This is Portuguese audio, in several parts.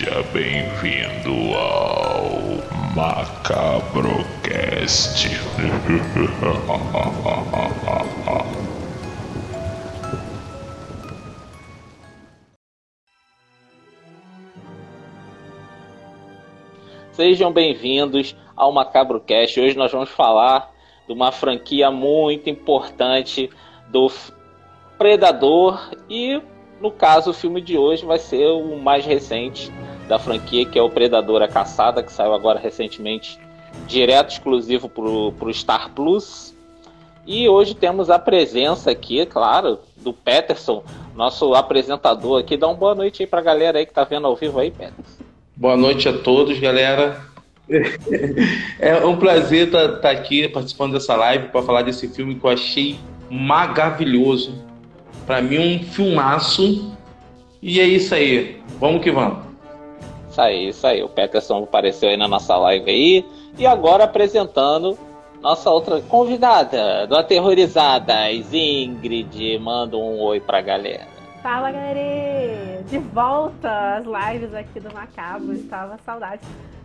Seja bem-vindo ao Macabrocast. Sejam bem-vindos ao Macabrocast. Hoje nós vamos falar de uma franquia muito importante do Predador e no caso, o filme de hoje vai ser o mais recente da franquia, que é o Predador a Caçada, que saiu agora recentemente, direto exclusivo para o Star Plus. E hoje temos a presença aqui, claro, do Peterson, nosso apresentador aqui. Dá uma boa noite aí para a galera aí que está vendo ao vivo aí, Peterson. Boa noite a todos, galera. É um prazer estar tá, tá aqui participando dessa live para falar desse filme que eu achei maravilhoso para mim, um filmaço. E é isso aí. Vamos que vamos. Isso aí, isso aí. O Peterson apareceu aí na nossa live aí. E agora apresentando nossa outra convidada do Aterrorizadas, Ingrid. Manda um oi pra galera. Fala, galera! De volta às lives aqui do Macabro. Estava saudade.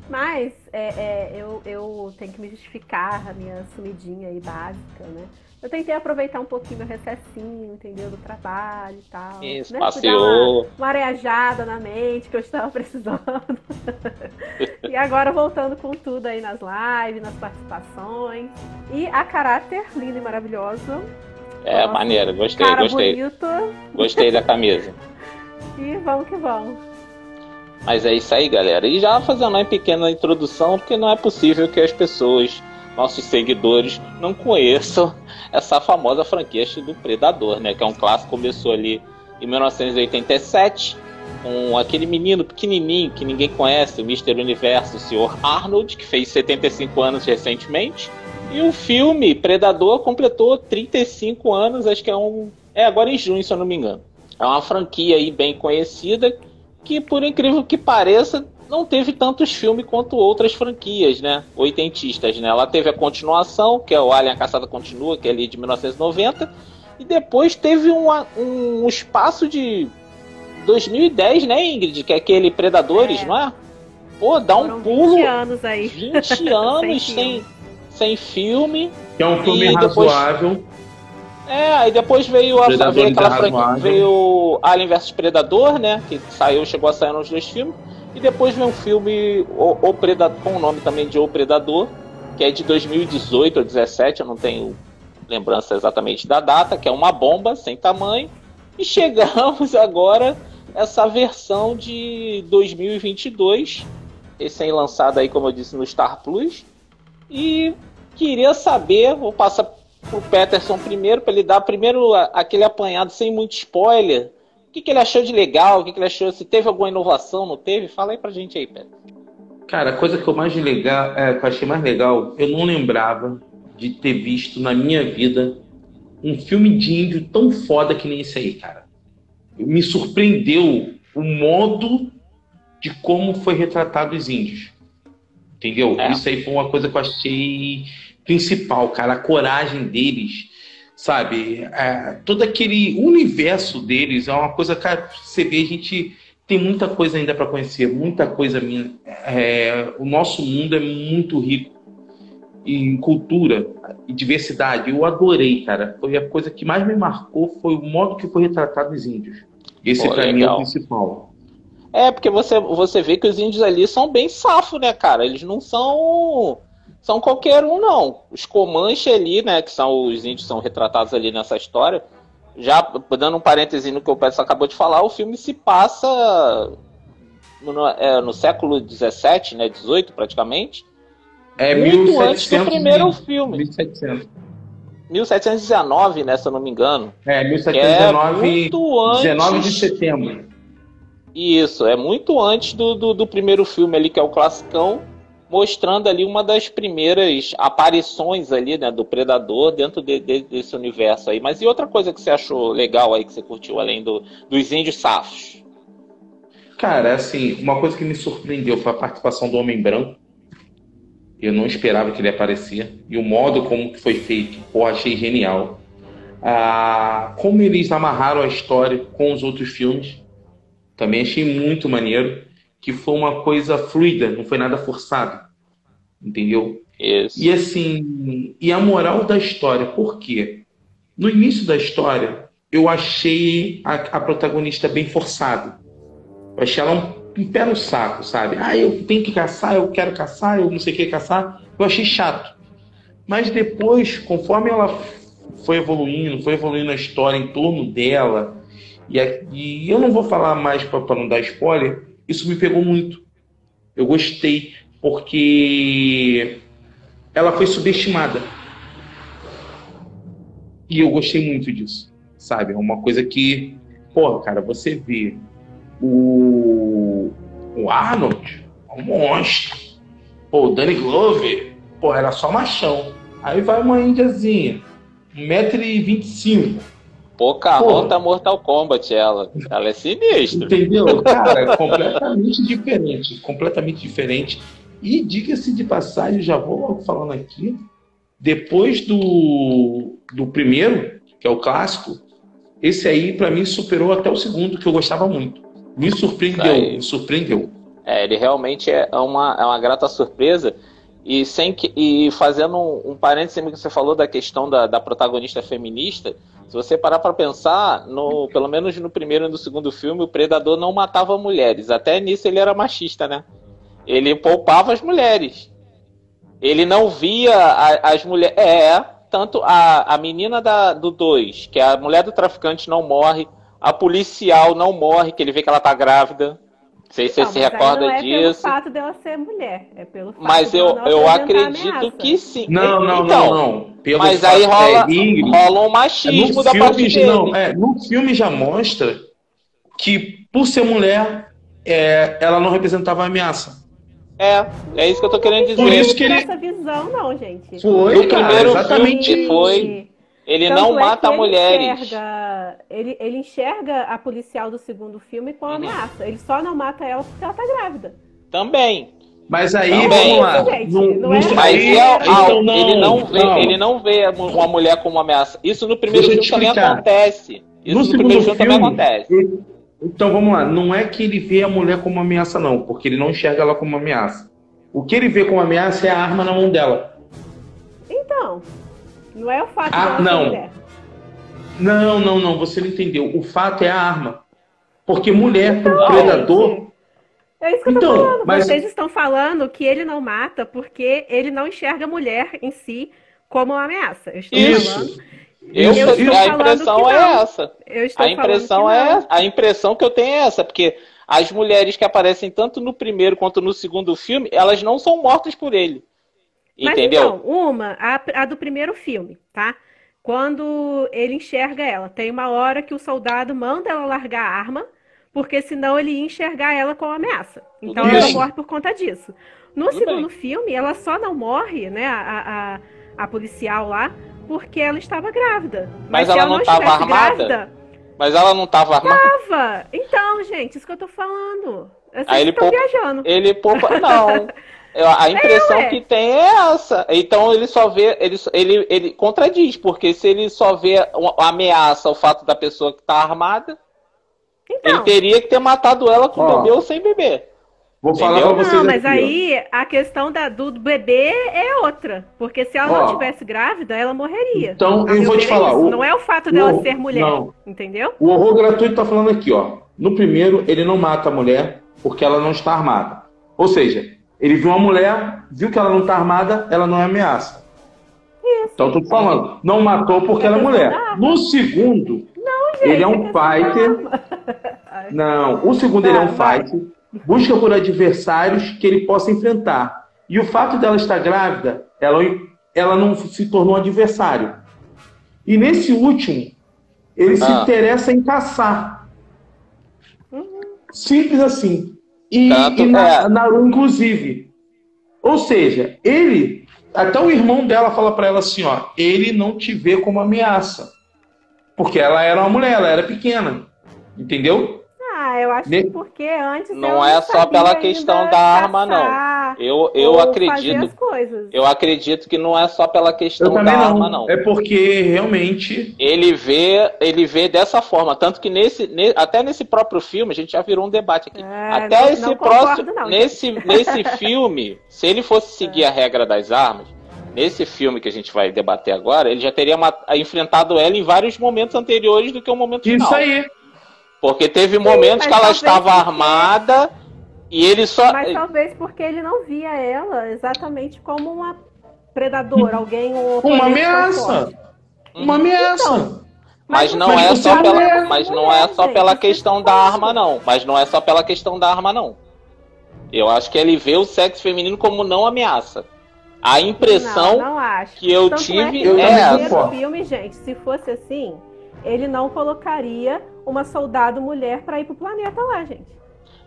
Mas é, é, eu, eu tenho que me justificar a minha sumidinha aí básica, né? Eu tentei aproveitar um pouquinho meu recessinho, entendeu? Do trabalho e tal. Isso, né? passeou. Uma, uma areajada na mente que eu estava precisando. e agora voltando com tudo aí nas lives, nas participações. E a caráter linda e maravilhosa. É, Nossa, maneiro, gostei, cara gostei. Bonito. Gostei da camisa. e vamos que vamos. Mas é isso aí, galera. E já fazendo uma pequena introdução, porque não é possível que as pessoas nossos seguidores não conheçam essa famosa franquia do Predador, né? Que é um clássico começou ali em 1987 com aquele menino pequenininho que ninguém conhece, o Mr. Universo, o Sr. Arnold, que fez 75 anos recentemente. E o filme Predador completou 35 anos, acho que é um. É agora em junho, se eu não me engano. É uma franquia aí bem conhecida que, por incrível que pareça, não teve tantos filmes quanto outras franquias, né? Oitentistas, né? Ela teve a continuação, que é o Alien a Caçada Continua, que é ali de 1990, e depois teve um, um espaço de 2010, né, Ingrid? Que é aquele Predadores, é. não é? Pô, dá um pulo. 20 anos aí. 20 anos sem, sem, sem filme. Que é um filme razoável. É, aí depois veio, a, veio aquela franquia, veio Alien vs Predador, né? Que saiu, chegou a sair nos dois filmes. E depois vem um filme o, o Predador, com o nome também de O Predador, que é de 2018 ou 2017, eu não tenho lembrança exatamente da data, que é uma bomba sem tamanho. E chegamos agora essa versão de 2022, recém-lançada aí, como eu disse, no Star Plus. E queria saber, vou passar pro Peterson primeiro, para ele dar primeiro aquele apanhado sem muito spoiler que, que ele achou de legal? O que, que ele achou? Se teve alguma inovação, não teve? Fala aí pra gente aí, Pedro. Cara, a coisa que eu mais legal, é, que eu achei mais legal, eu não lembrava de ter visto na minha vida um filme de índio tão foda que nem esse aí, cara. Me surpreendeu o modo de como foi retratado os índios. Entendeu? É. Isso aí foi uma coisa que eu achei principal, cara. A coragem deles sabe? É, todo aquele universo deles é uma coisa, cara, você vê, a gente tem muita coisa ainda para conhecer, muita coisa minha. É, o nosso mundo é muito rico em cultura e diversidade. Eu adorei, cara. Foi a coisa que mais me marcou foi o modo que foi retratado os índios. Esse para mim é o principal. É, porque você, você vê que os índios ali são bem safos, né, cara? Eles não são são qualquer um, não. Os Comanche ali, né, que são os índios são retratados ali nessa história. Já dando um parêntese no que o Pedro acabou de falar, o filme se passa no, é, no século 17, né, 18 praticamente. É muito 1700, antes do primeiro filme. 1700. 1719, né, se eu não me engano. É, 1719, é muito antes... 19 de setembro. Isso, é muito antes do, do, do primeiro filme ali, que é o classicão mostrando ali uma das primeiras aparições ali, né, do Predador dentro de, de, desse universo aí. Mas e outra coisa que você achou legal aí, que você curtiu, além do, dos índios safos? Cara, assim, uma coisa que me surpreendeu foi a participação do Homem Branco. Eu não esperava que ele aparecia. E o modo como foi feito, pô, achei genial. Ah, como eles amarraram a história com os outros filmes, também achei muito maneiro que foi uma coisa fluida, não foi nada forçado. Entendeu? Isso. E assim, e a moral da história, por quê? No início da história, eu achei a, a protagonista bem forçada. Eu achei ela um, um, pé no saco, sabe? Ah, eu tenho que caçar, eu quero caçar, eu não sei o que caçar. Eu achei chato. Mas depois, conforme ela foi evoluindo, foi evoluindo a história em torno dela, e, e eu não vou falar mais para não dar spoiler, isso me pegou muito. Eu gostei, porque ela foi subestimada. E eu gostei muito disso, sabe? É uma coisa que, pô, cara, você vê o, o Arnold, é um monstro. Pô, o Danny Glover, pô, era só machão. Aí vai uma índiazinha, 1,25m. Pocahontas Mortal Kombat, ela. Ela é sinistra. Entendeu? Cara, é completamente diferente. Completamente diferente. E diga-se de passagem, já vou logo falando aqui, depois do, do primeiro, que é o clássico, esse aí para mim superou até o segundo, que eu gostava muito. Me surpreendeu, me surpreendeu. É, ele realmente é uma, é uma grata surpresa. E, sem que, e fazendo um, um parênteses que você falou da questão da, da protagonista feminista, se você parar para pensar, no, pelo menos no primeiro e no segundo filme, o Predador não matava mulheres. Até nisso ele era machista, né? Ele poupava as mulheres. Ele não via a, as mulheres. É, tanto a, a menina da, do 2, que é a mulher do traficante não morre, a policial não morre, que ele vê que ela tá grávida. Não sei se você se recorda não é disso. pelo fato dela ser mulher, é pelo fato Mas eu, não eu acredito que sim. Não, não, então, não, não. Pelo Mas aí rola, é, Ingrid, rola um machismo no da parte filme, dele. não, é, no filme já mostra que, por ser mulher, é, ela não representava ameaça. É, é isso que eu tô querendo dizer. Por isso que ele- essa visão, não, gente. Foi, No cara, primeiro exatamente. filme foi. Ele Tanto não é mata que ele mulheres. Enxerga, ele, ele enxerga a policial do segundo filme com Uhum. ameaça. Ele só não mata ela porque ela tá grávida. Também. Mas aí, Também. vamos lá. Gente, não é- Mas aí, é- então não, ele, não vê, não. ele não vê uma mulher como ameaça. Isso no primeiro filme também acontece. Isso No no, primeiro filme, também acontece. ele- Então vamos lá, não é que ele vê a mulher como ameaça, não, porque ele não enxerga ela como ameaça. O que ele vê como ameaça é a arma na mão dela. Então, não é o fato Ah, ser não. mulher. Não, não, não, você não entendeu. O fato é a arma. Porque mulher pro Então, predador. gente, É isso que eu tô Então, falando. mas- Vocês estão falando que ele não mata porque ele não enxerga a mulher em si como uma ameaça. Eu estou Isso. falando. Eu, Isso, estou a falando impressão que é essa. Eu estou A impressão é a impressão que eu tenho é essa, porque as mulheres que aparecem tanto no primeiro quanto no segundo filme, elas não são mortas por ele. Mas Entendeu? então, uma, a, a do primeiro filme, tá? Quando ele enxerga ela, tem uma hora que o soldado manda ela largar a arma, porque senão ele ia enxergar ela como ameaça. Então Tudo ela bem. morre por conta disso. No Tudo segundo bem. filme, ela só não morre, né, a, a, a policial lá, porque ela estava grávida. Mas se ela ela não estava armada? grávida, Mas ela não estava armada. tava. Então, gente, isso que eu tô falando. Vocês Aí ele estão poupa- viajando. Ele poupa. Não. A impressão ué. que tem é essa. Então ele só vê. Ele, ele, ele contradiz, porque se ele só vê uma uma ameaça ao fato da pessoa que está armada, ele Então, teria que ter matado ela com Ó. bebê ou sem bebê. Vou falar Entendeu? pra vocês Não, mas aqui, ó. aí a questão da, do bebê é outra. Porque se ela Ó. não tivesse grávida, ela morreria. Então, A eu vou te é falar, isso. o- Não é o fato dela o- ser mulher. não. Entendeu? O horror gratuito tá falando aqui, ó. No primeiro, ele não mata a mulher porque ela não está armada. Ou seja, ele viu uma mulher, viu que ela não está armada, ela não é ameaça. Isso. Então, eu tô falando, não matou porque ela é mulher. No segundo, ele é um Gente, fighter. Não, o segundo ele é um vai. fighter, busca por adversários que ele possa enfrentar. E o fato dela estar grávida, ela, ela não se tornou adversário. E nesse último, ele se Ah. interessa em caçar. Uhum. Simples assim. E, Tanto e na, é. Naru, inclusive. Ou seja, ele. Até o irmão dela fala pra ela assim: ó, ele não te vê como ameaça. Porque ela era uma mulher, ela era pequena. Entendeu? Ah, eu acho Ne- que porque antes Não é só sabia pela questão da arma, não. Eu, eu acredito. Eu acredito que não é só pela questão da não. arma, não. É porque realmente. Ele vê, ele vê dessa forma, tanto que nesse, ne- até nesse próprio filme a gente já virou um debate aqui. É, até não- esse não concordo, próximo, não, nesse, nesse filme, se ele fosse seguir a regra das armas, nesse filme que a gente vai debater agora, ele já teria enfrentado ela em vários momentos anteriores do que o momento final. Isso aí. Porque teve momentos mas que ela estava porque- armada e ele só Mas talvez porque ele não via ela exatamente como uma predadora, alguém um Uma oponente ameaça. Uma ameaça. Então, Mas não Mas é só pela, mas não é só pela é questão da arma não, mas não é só pela questão da arma não. Eu acho que ele vê o sexo feminino como não ameaça. A impressão não, não acho. que eu Tanto tive é, que é essa. filme, gente, se fosse assim, ele não colocaria uma soldado mulher pra ir pro planeta lá, gente.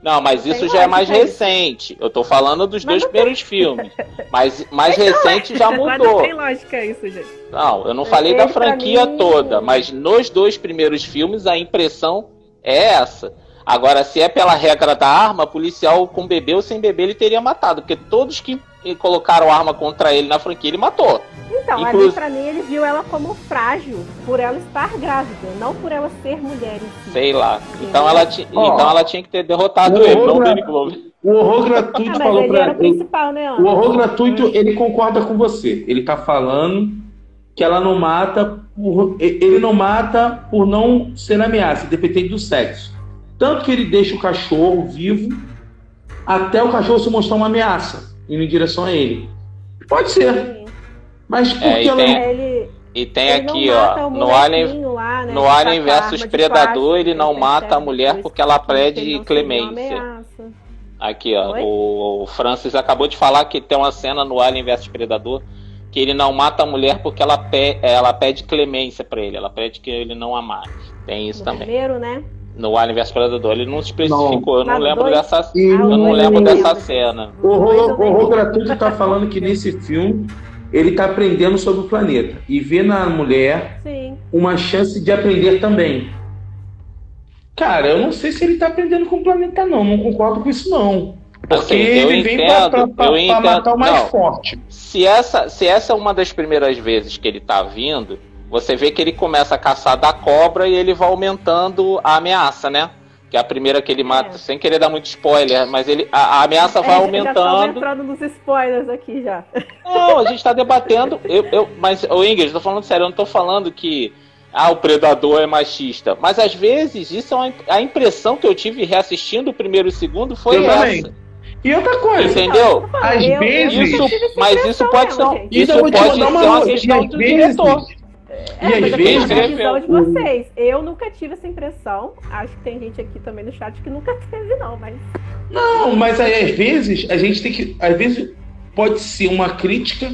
Não, mas Tem isso já é mais lógica isso. recente. Eu tô falando dos Mas dois primeiros filmes. Mas mais recente já Mas mudou. não tem lógica isso, gente. Não, eu não falei da pra franquia mim- toda, mas nos dois primeiros filmes a impressão é essa. Agora, se é pela regra da arma, policial com bebê ou sem bebê ele teria matado, porque todos que colocaram arma contra ele na franquia ele matou. Então, Inclusive- ali pra mim ele viu ela como frágil por ela estar grávida, não por ela ser mulher em si. Sei lá. Então ela, ti- Ó, então ela tinha que ter derrotado o ele, não o Danny Glover. O horror Ah, gratuito mas falou ele pra principal, né? O horror gratuito, ele concorda com você. Ele tá falando que ela não mata por. Ele não mata por não ser ameaça, independente do sexo. Tanto que ele deixa o cachorro vivo até o cachorro se mostrar uma ameaça, indo em direção a ele. Pode ser, Sim. mas por É, e que ela tem- não. Ele, E tem ele aqui, ó, no Alien, lá, né, no Alien versus Predador, ele não mata a mulher porque ela pede clemência. Aqui, ó. Oi? O Francis acabou de falar que tem uma cena no Alien vs Predador que ele não mata a mulher porque ela, pe ela pede clemência pra ele. Ela pede que ele não a mate. Tem isso No também. primeiro, né? No Alien vs Predador. Ele não especificou. Eu não lembro dois- dessa. E Eu não lembro dessa cena. O horror, gratuito tá falando que nesse filme ele tá aprendendo sobre o planeta e vê na mulher Sim. uma chance de aprender também. Cara, eu não sei se ele tá aprendendo com o planeta, não. Não concordo com isso, não. Porque Assim, ele vem pra, entendo, pra- pra- pra entendo. matar o mais Não. forte. Se essa, se essa é uma das primeiras vezes que ele tá vindo, você vê que ele começa a caçar da cobra e ele vai aumentando a ameaça, né? Que é a primeira que ele mata, É. sem querer dar muito spoiler, mas ele, a, a ameaça vai É, Já estamos aumentando. entrando nos spoilers aqui já. Não, a gente tá debatendo. Eu, eu, mas, ô Ingrid, eu tô falando sério, eu não tô falando que ah, o predador é machista. Mas às vezes isso é uma, a impressão que eu tive reassistindo o primeiro e o segundo foi Eu essa. também. E outra coisa, Entendeu? Às vezes- Isso, mas isso pode ser, um- gente. Isso pode ser uma questão do vezes- diretor. E É, às vezes- quero a visão de vocês. Eu nunca tive essa impressão. Acho que tem gente aqui também no chat que nunca teve, não, mas. Não, mas aí, às vezes a gente tem que. Às vezes pode ser uma crítica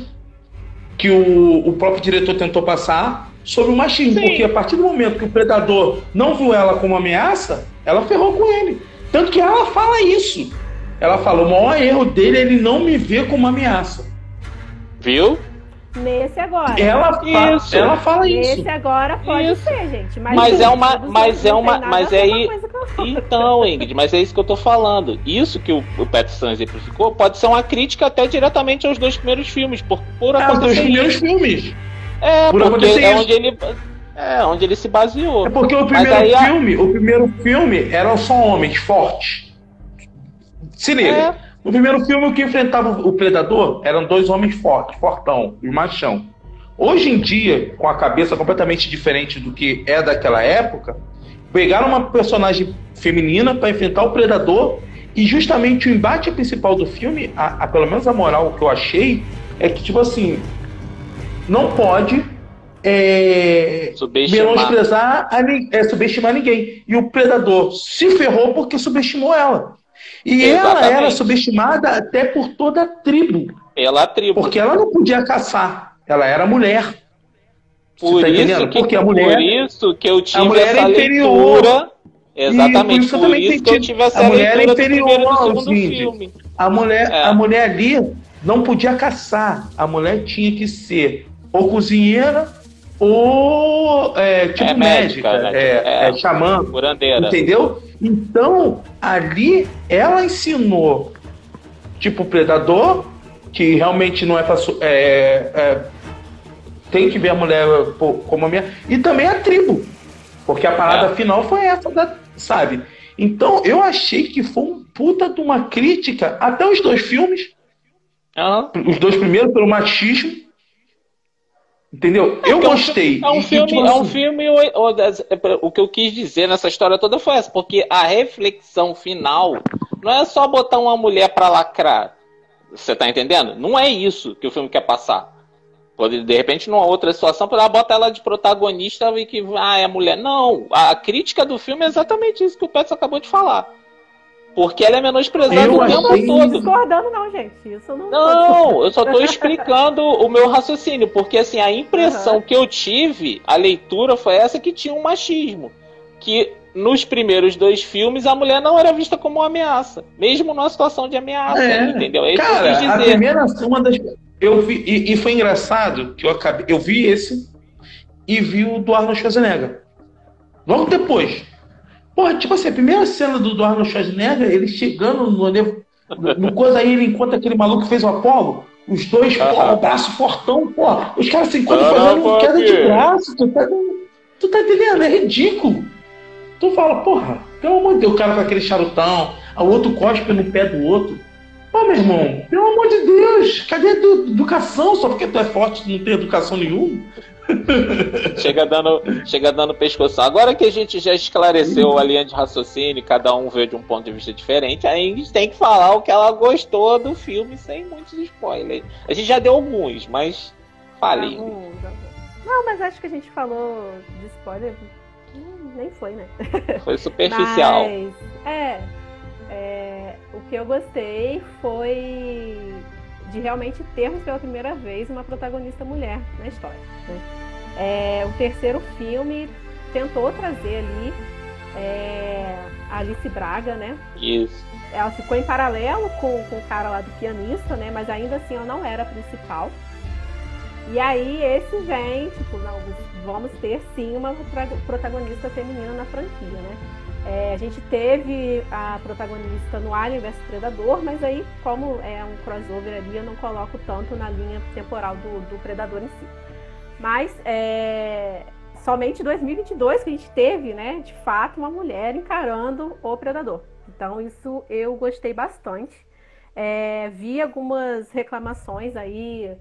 que o, o próprio diretor tentou passar sobre o machismo. Sim. Porque a partir do momento que o predador não viu ela como ameaça, ela ferrou com ele. Tanto que ela fala isso. Ela fala: o maior erro dele é ele não me ver como ameaça. Viu? Nesse agora. Ela, Isso. ela fala isso. Nesse agora pode Isso. ser, gente. Mas, Mas é uma- mas é uma- mas é aí-. Então, Ingrid, mas é isso que eu tô falando. Isso que o, o Peterson exemplificou pode ser uma crítica até diretamente aos dois primeiros filmes, por, por É, os dois primeiros filmes. É, por porque é isso. onde ele. É, onde ele se baseou. É porque o primeiro aí a- filme, o primeiro filme eram só homens fortes. Se liga. É. No primeiro filme, o que enfrentava o predador eram dois homens fortes, fortão, e machão. Hoje em dia, com a cabeça completamente diferente do que é daquela época, pegaram uma personagem feminina para enfrentar o predador e justamente o embate principal do filme, a, a- pelo menos a moral que eu achei, é que tipo assim, não pode é, Subestimar. menosprezar, a, é, subestimar ninguém. E o predador se ferrou porque subestimou ela. E ela Exatamente. era subestimada até por toda a tribo, Pela tribo. porque ela não podia caçar, ela era mulher. Você Por tá isso, entendendo? que, Porque a mulher- por isso que eu tive mulher é essa inferior. leitura. Exatamente, E por isso por isso que eu tive essa A mulher é leitura do primeiro do filme. A mulher, É. a mulher ali não podia caçar. A mulher tinha que ser ou cozinheira ou é, tipo É médica, médica, né? é, É. é xamã, Curandeira. entendeu? Então ali ela ensinou Tipo Predador, que realmente não é pra. su- É, é, tem que ver a mulher como a minha. E também a tribo. Porque a parada É. final foi essa, da, sabe? Então eu achei que foi um puta de uma crítica até os dois filmes. Aham. Os dois primeiros pelo machismo. Entendeu? eu é um gostei. É um e, filme, tipo é um assim, filme. o- é O que eu quis dizer nessa história toda foi essa, porque a reflexão final não é só botar uma mulher pra lacrar. Você tá entendendo? Não é isso que o filme quer passar. Pode, de repente, numa outra situação, poder botar ela de protagonista e que ah, é mulher. Não, a crítica do filme é exatamente isso que o Petro acabou de falar. Porque ela é menosprezada Eu o tempo achei todo. Discordando, não, gente. Isso não. Não, eu só tô explicando o meu raciocínio, porque assim, a impressão Aham. que eu tive, a leitura foi essa que tinha um machismo. Que nos primeiros dois filmes a mulher não era vista como uma ameaça, mesmo numa situação de ameaça, É. entendeu? É isso que Cara, eu quis a dizer. primeira uma das. Eu vi, e, e foi engraçado que eu acabei. Eu vi esse e vi o do Arnold Schwarzenegger. Logo depois. Porra, tipo assim, a primeira cena do, do Arnold Schwarzenegger, ele chegando no, no, no coisa aí, ele encontra aquele maluco que fez o Apollo. Os dois, Aham. porra, o braço fortão, porra. Os caras se encontram Caramba, fazendo queda de braço. Tu tá, tu tá entendendo? É ridículo. Tu fala, porra, pelo amor de Deus, o cara com aquele charutão, o outro cospe no pé do outro. Pô, meu irmão, pelo amor de Deus, cadê a edu- educação? Só porque tu é forte não tem educação nenhuma? Chega dando, chega dando pescoço. Agora que a gente já esclareceu a linha de raciocínio, cada um vê de um ponto de vista diferente, aí a gente tem que falar o que ela gostou do filme sem muitos spoilers. A gente já deu alguns, mas fale. Alguns, alguns. Não, mas acho que a gente falou de spoiler. hum, Nem foi, né? Foi superficial. Mas, é, é, o que eu gostei foi de realmente termos pela primeira vez uma protagonista mulher na história. né? É, o terceiro filme tentou trazer ali é, a Alice Braga, né? Isso. Ela ficou em paralelo com, com o cara lá do pianista, né? Mas ainda assim ela não era a principal. E aí esse vem, tipo, não, vamos ter sim uma protagonista feminina na franquia, né? É, a gente teve a protagonista no Alien vs Predador, mas aí, como é um crossover ali, eu não coloco tanto na linha temporal do, do Predador em si. Mas é, somente em 2022 que a gente teve, né, de fato, uma mulher encarando o Predador. Então, isso eu gostei bastante. É, vi algumas reclamações aí,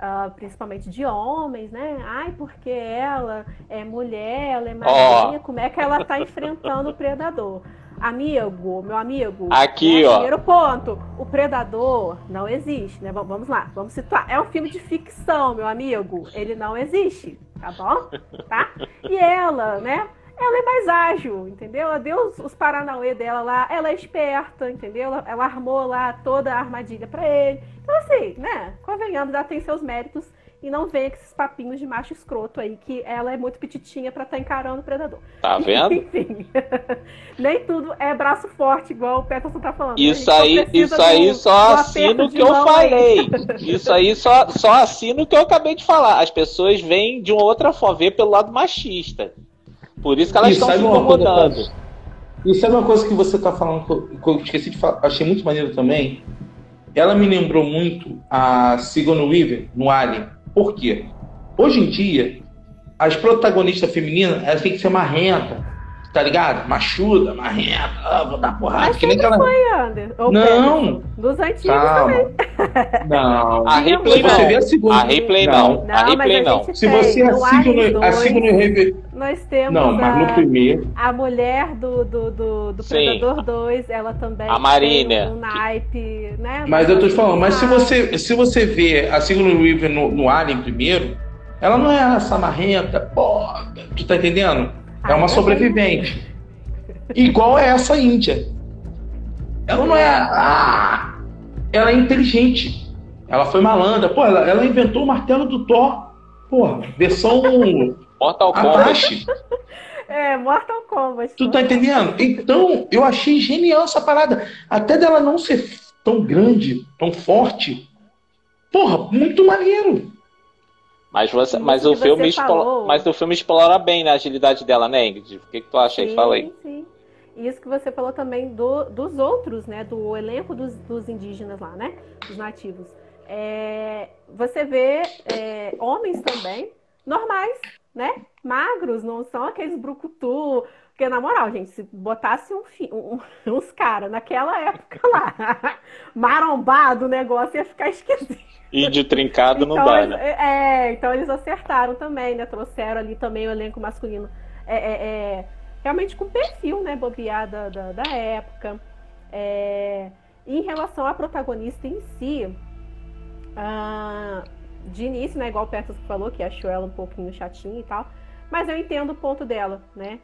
ah, principalmente de homens, né? Ai, porque ela é mulher, ela é magrinha, como é que ela tá enfrentando o predador? Amigo, meu amigo. Aqui, né, ó. Primeiro ponto, o predador não existe, né? Vamos- Vamos lá, vamos situar. É um filme de ficção, meu amigo. Ele não existe, tá bom? Tá? E ela, né? Ela é mais ágil, entendeu? Ela deu os, os paranauê dela lá, ela é esperta, entendeu? Ela, ela armou lá toda a armadilha pra ele. Então, assim, né? Convenhamos, ela tem seus méritos e não venha com esses papinhos de macho escroto aí, que ela é muito petitinha pra estar encarando o predador. Tá vendo? Enfim, nem tudo é braço forte, igual o Peterson tá falando. Isso A gente aí, isso aí do- só do assino o que eu mão aí. falei. Isso aí só, só assino o que eu acabei de falar. As pessoas vêm de uma outra forma, vê pelo lado machista. Por isso que elas estão se coisa, incomodando. Tati? E sabe uma coisa que você tá falando que eu, que eu esqueci de falar, achei muito maneiro também? Ela me lembrou muito a Sigourney Weaver no Alien. Por quê? Hoje em dia, as protagonistas femininas, elas têm que ser marrenta, tá ligado? Machuda, marrenta, ah, vou dar porrada, Mas que nem aquela... Foi, Ander. Ou Não. Dos antigos Calma. também. Não. A Ripley Se você vê não. a Sigourney... A Replay não. Não, A Replay a não. Se tem. você No assina Alien a 2, Sigourney Weaver... Nós temos Não, mas a, no primeiro... a mulher do, do, do, do. Predador 2, ela também A Marina. um naipe, né? Mas eu tô te falando, mas se Ah, você, se você vê a Sigourney Weaver no, no Alien primeiro, ela não é essa marrenta, pô, tu tá entendendo? É Ah, uma é sobrevivente. Igual é essa índia. Ela não é. Ah, ela é inteligente. Ela foi malandra. Pô, ela, ela inventou o martelo do Thor. Porra, versão Mortal Kombat. É, Mortal Kombat. Tu tá entendendo? Então, eu achei genial essa parada. Até dela não ser tão grande, tão forte. Porra, muito maneiro. Mas, você, mas, o filme falou. mas o filme explora bem né, a agilidade dela, né, Ingrid? O que, que tu acha aí? Sim, Fala aí. sim. isso que você falou também do, dos outros, né? Do elenco dos, dos indígenas lá, né? Dos nativos. É, você vê é, homens também, normais, né? Magros, não são aqueles brucutu. Porque, na moral, gente, se botasse um, um, uns caras naquela época lá, marombado, o negócio ia ficar esquisito. E de trincado então, não dá, né? É, então eles acertaram também, né? Trouxeram ali também o elenco masculino. É, é, é realmente com perfil, né? Bobeada da, da, época. É, em relação à protagonista em si, ah, de início, né? Igual o Petrus falou, que achou ela um pouquinho chatinha e tal. Mas eu entendo o ponto dela, né?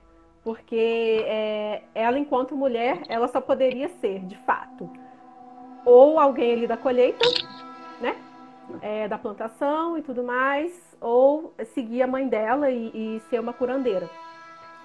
Porque é, ela, enquanto mulher, ela só poderia ser, de fato, ou alguém ali da colheita, né? É, da plantação e tudo mais, ou seguir a mãe dela e, e ser uma curandeira.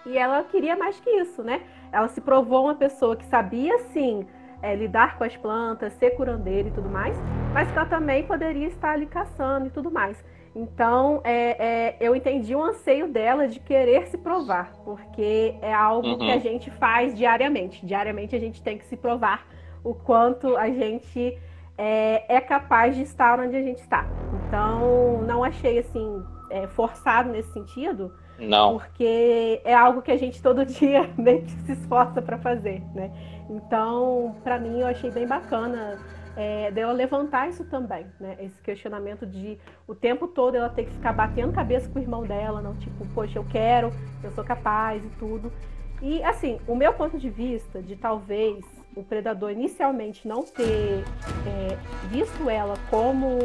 E ela queria mais que isso, né? Ela se provou uma pessoa que sabia, sim, é, lidar com as plantas, ser curandeira e tudo mais, mas que ela também poderia estar ali caçando e tudo mais. Então, é, é, eu entendi o anseio dela de querer se provar, porque é algo uhum. que a gente faz diariamente. Diariamente a gente tem que se provar o quanto a gente é, é capaz de estar onde a gente está. Então, não achei assim é, forçado nesse sentido. Não. Porque é algo que a gente todo dia meio que se esforça para fazer, né? Então, para mim, eu achei bem bacana é, dela levantar isso também, né? Esse questionamento de o tempo todo ela ter que ficar batendo cabeça com o irmão dela, não tipo, poxa, eu quero, eu sou capaz e tudo. E assim, o meu ponto de vista de talvez o predador inicialmente não ter é, visto ela como,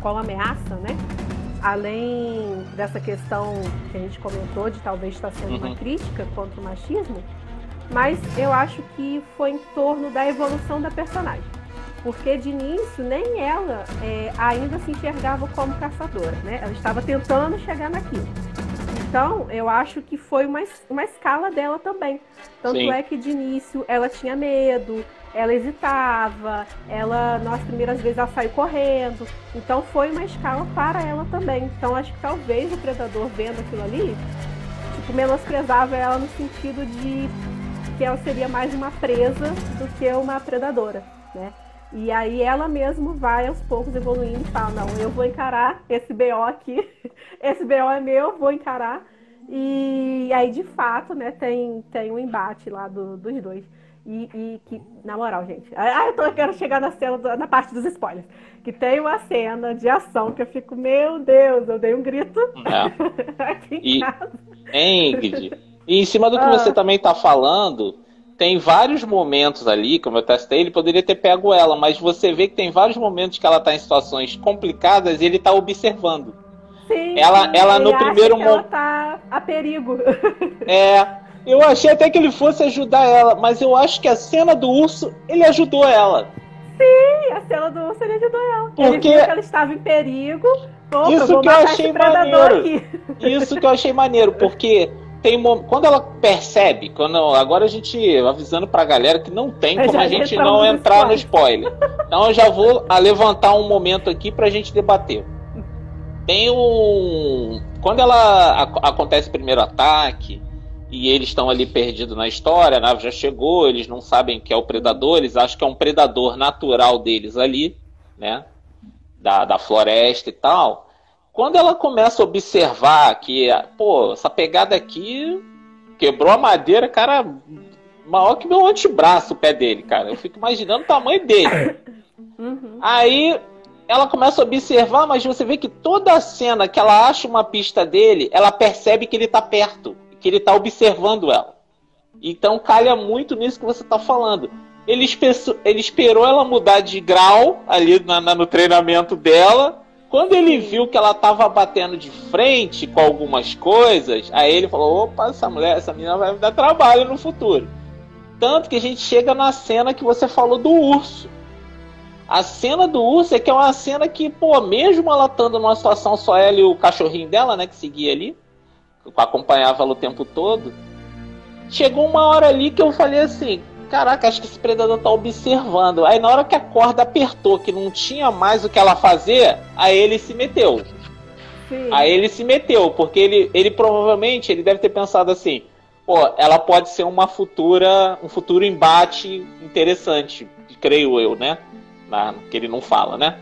como ameaça, né? Além dessa questão que a gente comentou de talvez estar sendo uhum. uma crítica contra o machismo, mas eu acho que foi em torno da evolução da personagem. Porque de início nem ela é, ainda se enxergava como caçadora, né? Ela estava tentando chegar naquilo. Então, eu acho que foi uma, uma escala dela também. Tanto Sim. é que de início ela tinha medo, ela hesitava, ela, nas primeiras vezes, ela saiu correndo. Então, foi uma escala para ela também. Então, acho que talvez o predador vendo aquilo ali, tipo, menosprezava ela no sentido de que ela seria mais uma presa do que uma predadora, né? E aí ela mesmo vai aos poucos evoluindo e fala, não, eu vou encarar esse BO aqui, esse BO é meu, vou encarar. E aí, de fato, né, tem, tem um embate lá do, dos dois. E, e, que, na moral, gente, ah, eu, tô, eu quero chegar na cena, na parte dos spoilers. Que tem uma cena de ação que eu fico, meu Deus, eu dei um grito. É. aqui em e, casa. Ingrid, e em cima do que ah. você também está falando, tem vários momentos ali, como eu testei, ele poderia ter pego ela, mas você vê que tem vários momentos que ela está em situações complicadas e ele está observando. Sim, ela, ela no primeiro momento. Ela tá a perigo. É. Eu achei até que ele fosse ajudar ela, mas eu acho que a cena do urso, ele ajudou ela. Sim, a cena do urso ele ajudou ela. Porque ele viu que ela estava em perigo. Opa, isso que eu achei maneiro. Isso que eu achei maneiro, porque tem quando ela percebe, quando agora a gente avisando pra galera que não tem como a gente não entrar no spoiler. Então eu já vou levantar um momento aqui pra gente debater. Tem um quando ela a, acontece o primeiro ataque e eles estão ali perdidos na história, a nave já chegou, eles não sabem que é o predador, eles acham que é um predador natural deles ali, né? Da, da floresta e tal. Quando ela começa a observar que, pô, essa pegada aqui quebrou a madeira, cara, maior que meu antebraço o pé dele, cara. Eu fico imaginando o tamanho dele. Uhum. Aí ela começa a observar, mas você vê que toda a cena que ela acha uma pista dele, ela percebe que ele tá perto, que ele tá observando ela. Então calha muito nisso que você tá falando. Ele, ele esperou ela mudar de grau ali na, na, no treinamento dela quando ele viu que ela tava batendo de frente com algumas coisas, aí ele falou: opa, essa mulher, essa menina vai me dar trabalho no futuro. Tanto que a gente chega na cena que você falou do urso. A cena do urso é que é uma cena que, pô, mesmo ela estando numa situação só ela e o cachorrinho dela, né, que seguia ali, acompanhava ela o tempo todo, chegou uma hora ali que eu falei assim: caraca, acho que esse predador tá observando. Aí na hora que a corda apertou, que não tinha mais o que ela fazer, aí ele se meteu. Sim. Aí ele se meteu, porque ele, ele provavelmente ele deve ter pensado assim: pô, ela pode ser uma futura, um futuro embate interessante, creio eu, né? Na, que ele não fala, né?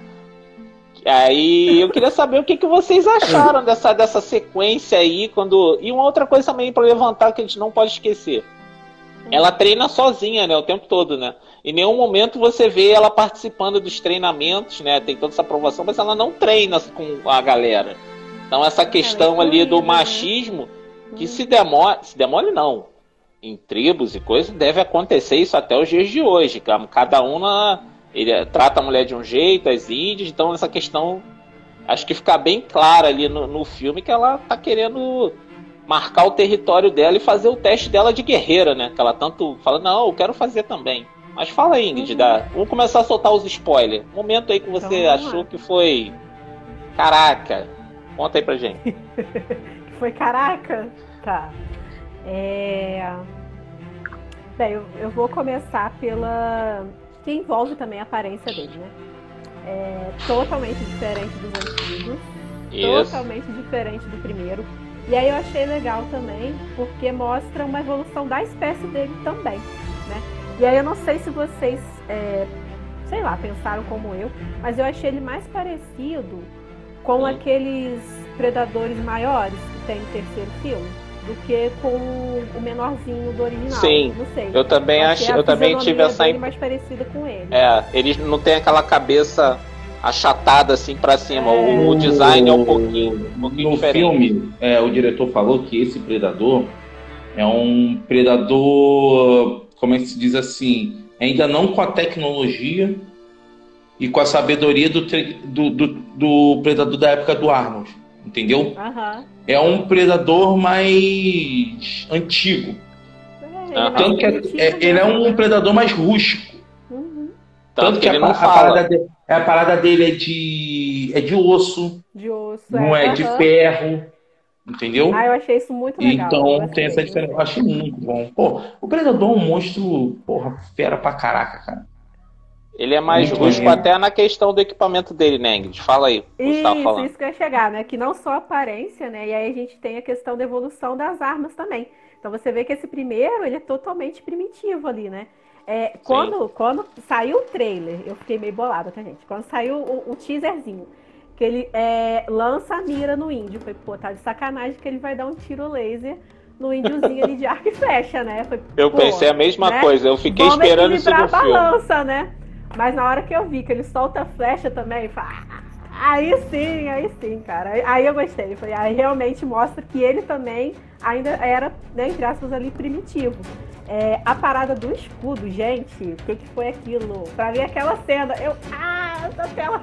Aí eu queria saber o que, que vocês acharam dessa, dessa sequência aí, quando. E uma outra coisa também para levantar que a gente não pode esquecer. Ela treina sozinha, né, o tempo todo, né? Em nenhum momento você vê ela participando dos treinamentos, né? Tem toda essa aprovação, mas ela não treina com a galera. Então essa questão ali do machismo, que se demore, se demore não, em tribos e coisas, deve acontecer isso até os dias de hoje. Cada uma ele trata a mulher de um jeito, as índias, então essa questão acho que fica bem clara ali no, no filme que ela tá querendo marcar o território dela e fazer o teste dela de guerreira, né? Que ela tanto fala, não, eu quero fazer também. Mas fala aí, Ingrid, uhum. dá. vamos começar a soltar os spoilers. Momento aí que você então, achou que foi. Caraca! Conta aí pra gente. foi caraca? Tá. É... Bem, eu, eu vou começar pela. que envolve também a aparência dele, né? É totalmente diferente dos antigos. Isso. Totalmente diferente do primeiro. E aí eu achei legal também, porque mostra uma evolução da espécie dele também, né? E aí eu não sei se vocês, é, sei lá, pensaram como eu, mas eu achei ele mais parecido com Sim. aqueles predadores maiores que tem no terceiro filme do que com o menorzinho do original. Sim, não sei. Eu também achei, eu também tive essa impressão mais parecida com ele. É, eles não tem aquela cabeça achatada assim para cima. É. O, o, design é um pouquinho, um pouquinho no diferente. No filme, é, o diretor falou que esse predador é um predador, como é que se diz assim, ainda não com a tecnologia e com a sabedoria do, do, do, do predador da época do Arnold, entendeu? Uhum. É um predador mais antigo. É, Tanto que é, é, ele é um predador mais rústico. Tanto, Tanto que, que a, a, parada dele, a parada dele é de, é de osso. De osso, Não é, é de ferro. Entendeu? Ah, eu achei isso muito legal. Então tem essa diferença. Eu achei muito bom. Pô, o Predador é um monstro, porra, fera pra caraca, cara. Ele é mais muito rústico até na questão do equipamento dele, né, Ingrid? Fala aí. Isso, isso que eu ia chegar, né? Que não só a aparência, né? E aí a gente tem a questão da evolução das armas também. Então você vê que esse primeiro, ele é totalmente primitivo ali, né? É, quando, quando saiu o trailer, eu fiquei meio bolada, tá, gente? Quando saiu o, o teaserzinho, que ele é, lança a mira no índio, foi, pô, tá de sacanagem que ele vai dar um tiro laser no índiozinho ali de arco e flecha, né? Foi, eu pensei a mesma né? coisa, eu fiquei Vamos esperando isso no balança, né? Mas na hora que eu vi que ele solta a flecha também, ah, aí sim, aí sim, cara. Aí eu gostei. Foi, aí realmente mostra que ele também ainda era, né, entre aspas, ali primitivo. É, a parada do escudo, gente, o que, que foi aquilo? Pra ver aquela cena, eu. Ah, essa tela.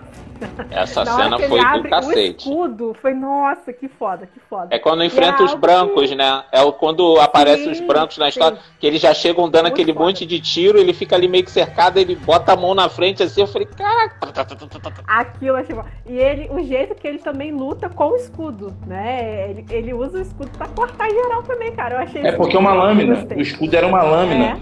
Essa cena foi do cacete. O escudo foi, nossa, que foda, que foda. É quando enfrenta é os brancos, que... né? É quando aparecem os brancos na história, sim. que eles já chegam dando Muito aquele foda. monte de tiro, ele fica ali meio que cercado, ele bota a mão na frente assim, eu falei, caraca. Aquilo achei bom. E ele, o jeito que ele também luta com o escudo, né? Ele, ele usa o escudo pra cortar geral também, cara. Eu achei É porque é uma lâmina. O escudo era uma uma lâmina.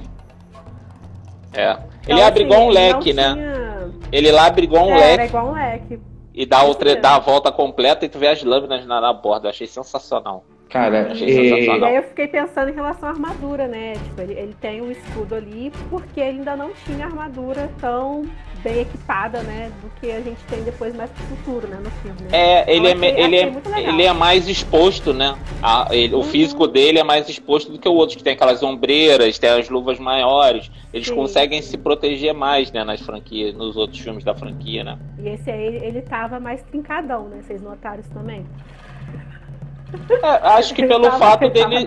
É. é. Ele então, abre assim, igual um leque, né? Tinha... Ele abre igual um é, leque. É igual um leque. E dá, outra, dá a volta completa e tu vê as lâminas na, na borda. Eu achei sensacional. Cara, achei é... E aí eu fiquei pensando em relação à armadura, né? Tipo, ele, ele tem o um escudo ali porque ele ainda não tinha armadura tão bem equipada, né, do que a gente tem depois mais pro futuro, né, no filme. Né? É, ele, então, é, achei, ele, é, ele é mais exposto, né? A, ele, uhum. O físico dele é mais exposto do que o outro, que tem aquelas ombreiras, tem as luvas maiores. Eles Sim. conseguem se proteger mais, né, nas franquias, nos outros filmes da franquia, né? E esse aí, ele tava mais trincadão, né? Vocês notaram isso também? É, acho que pelo fato dele.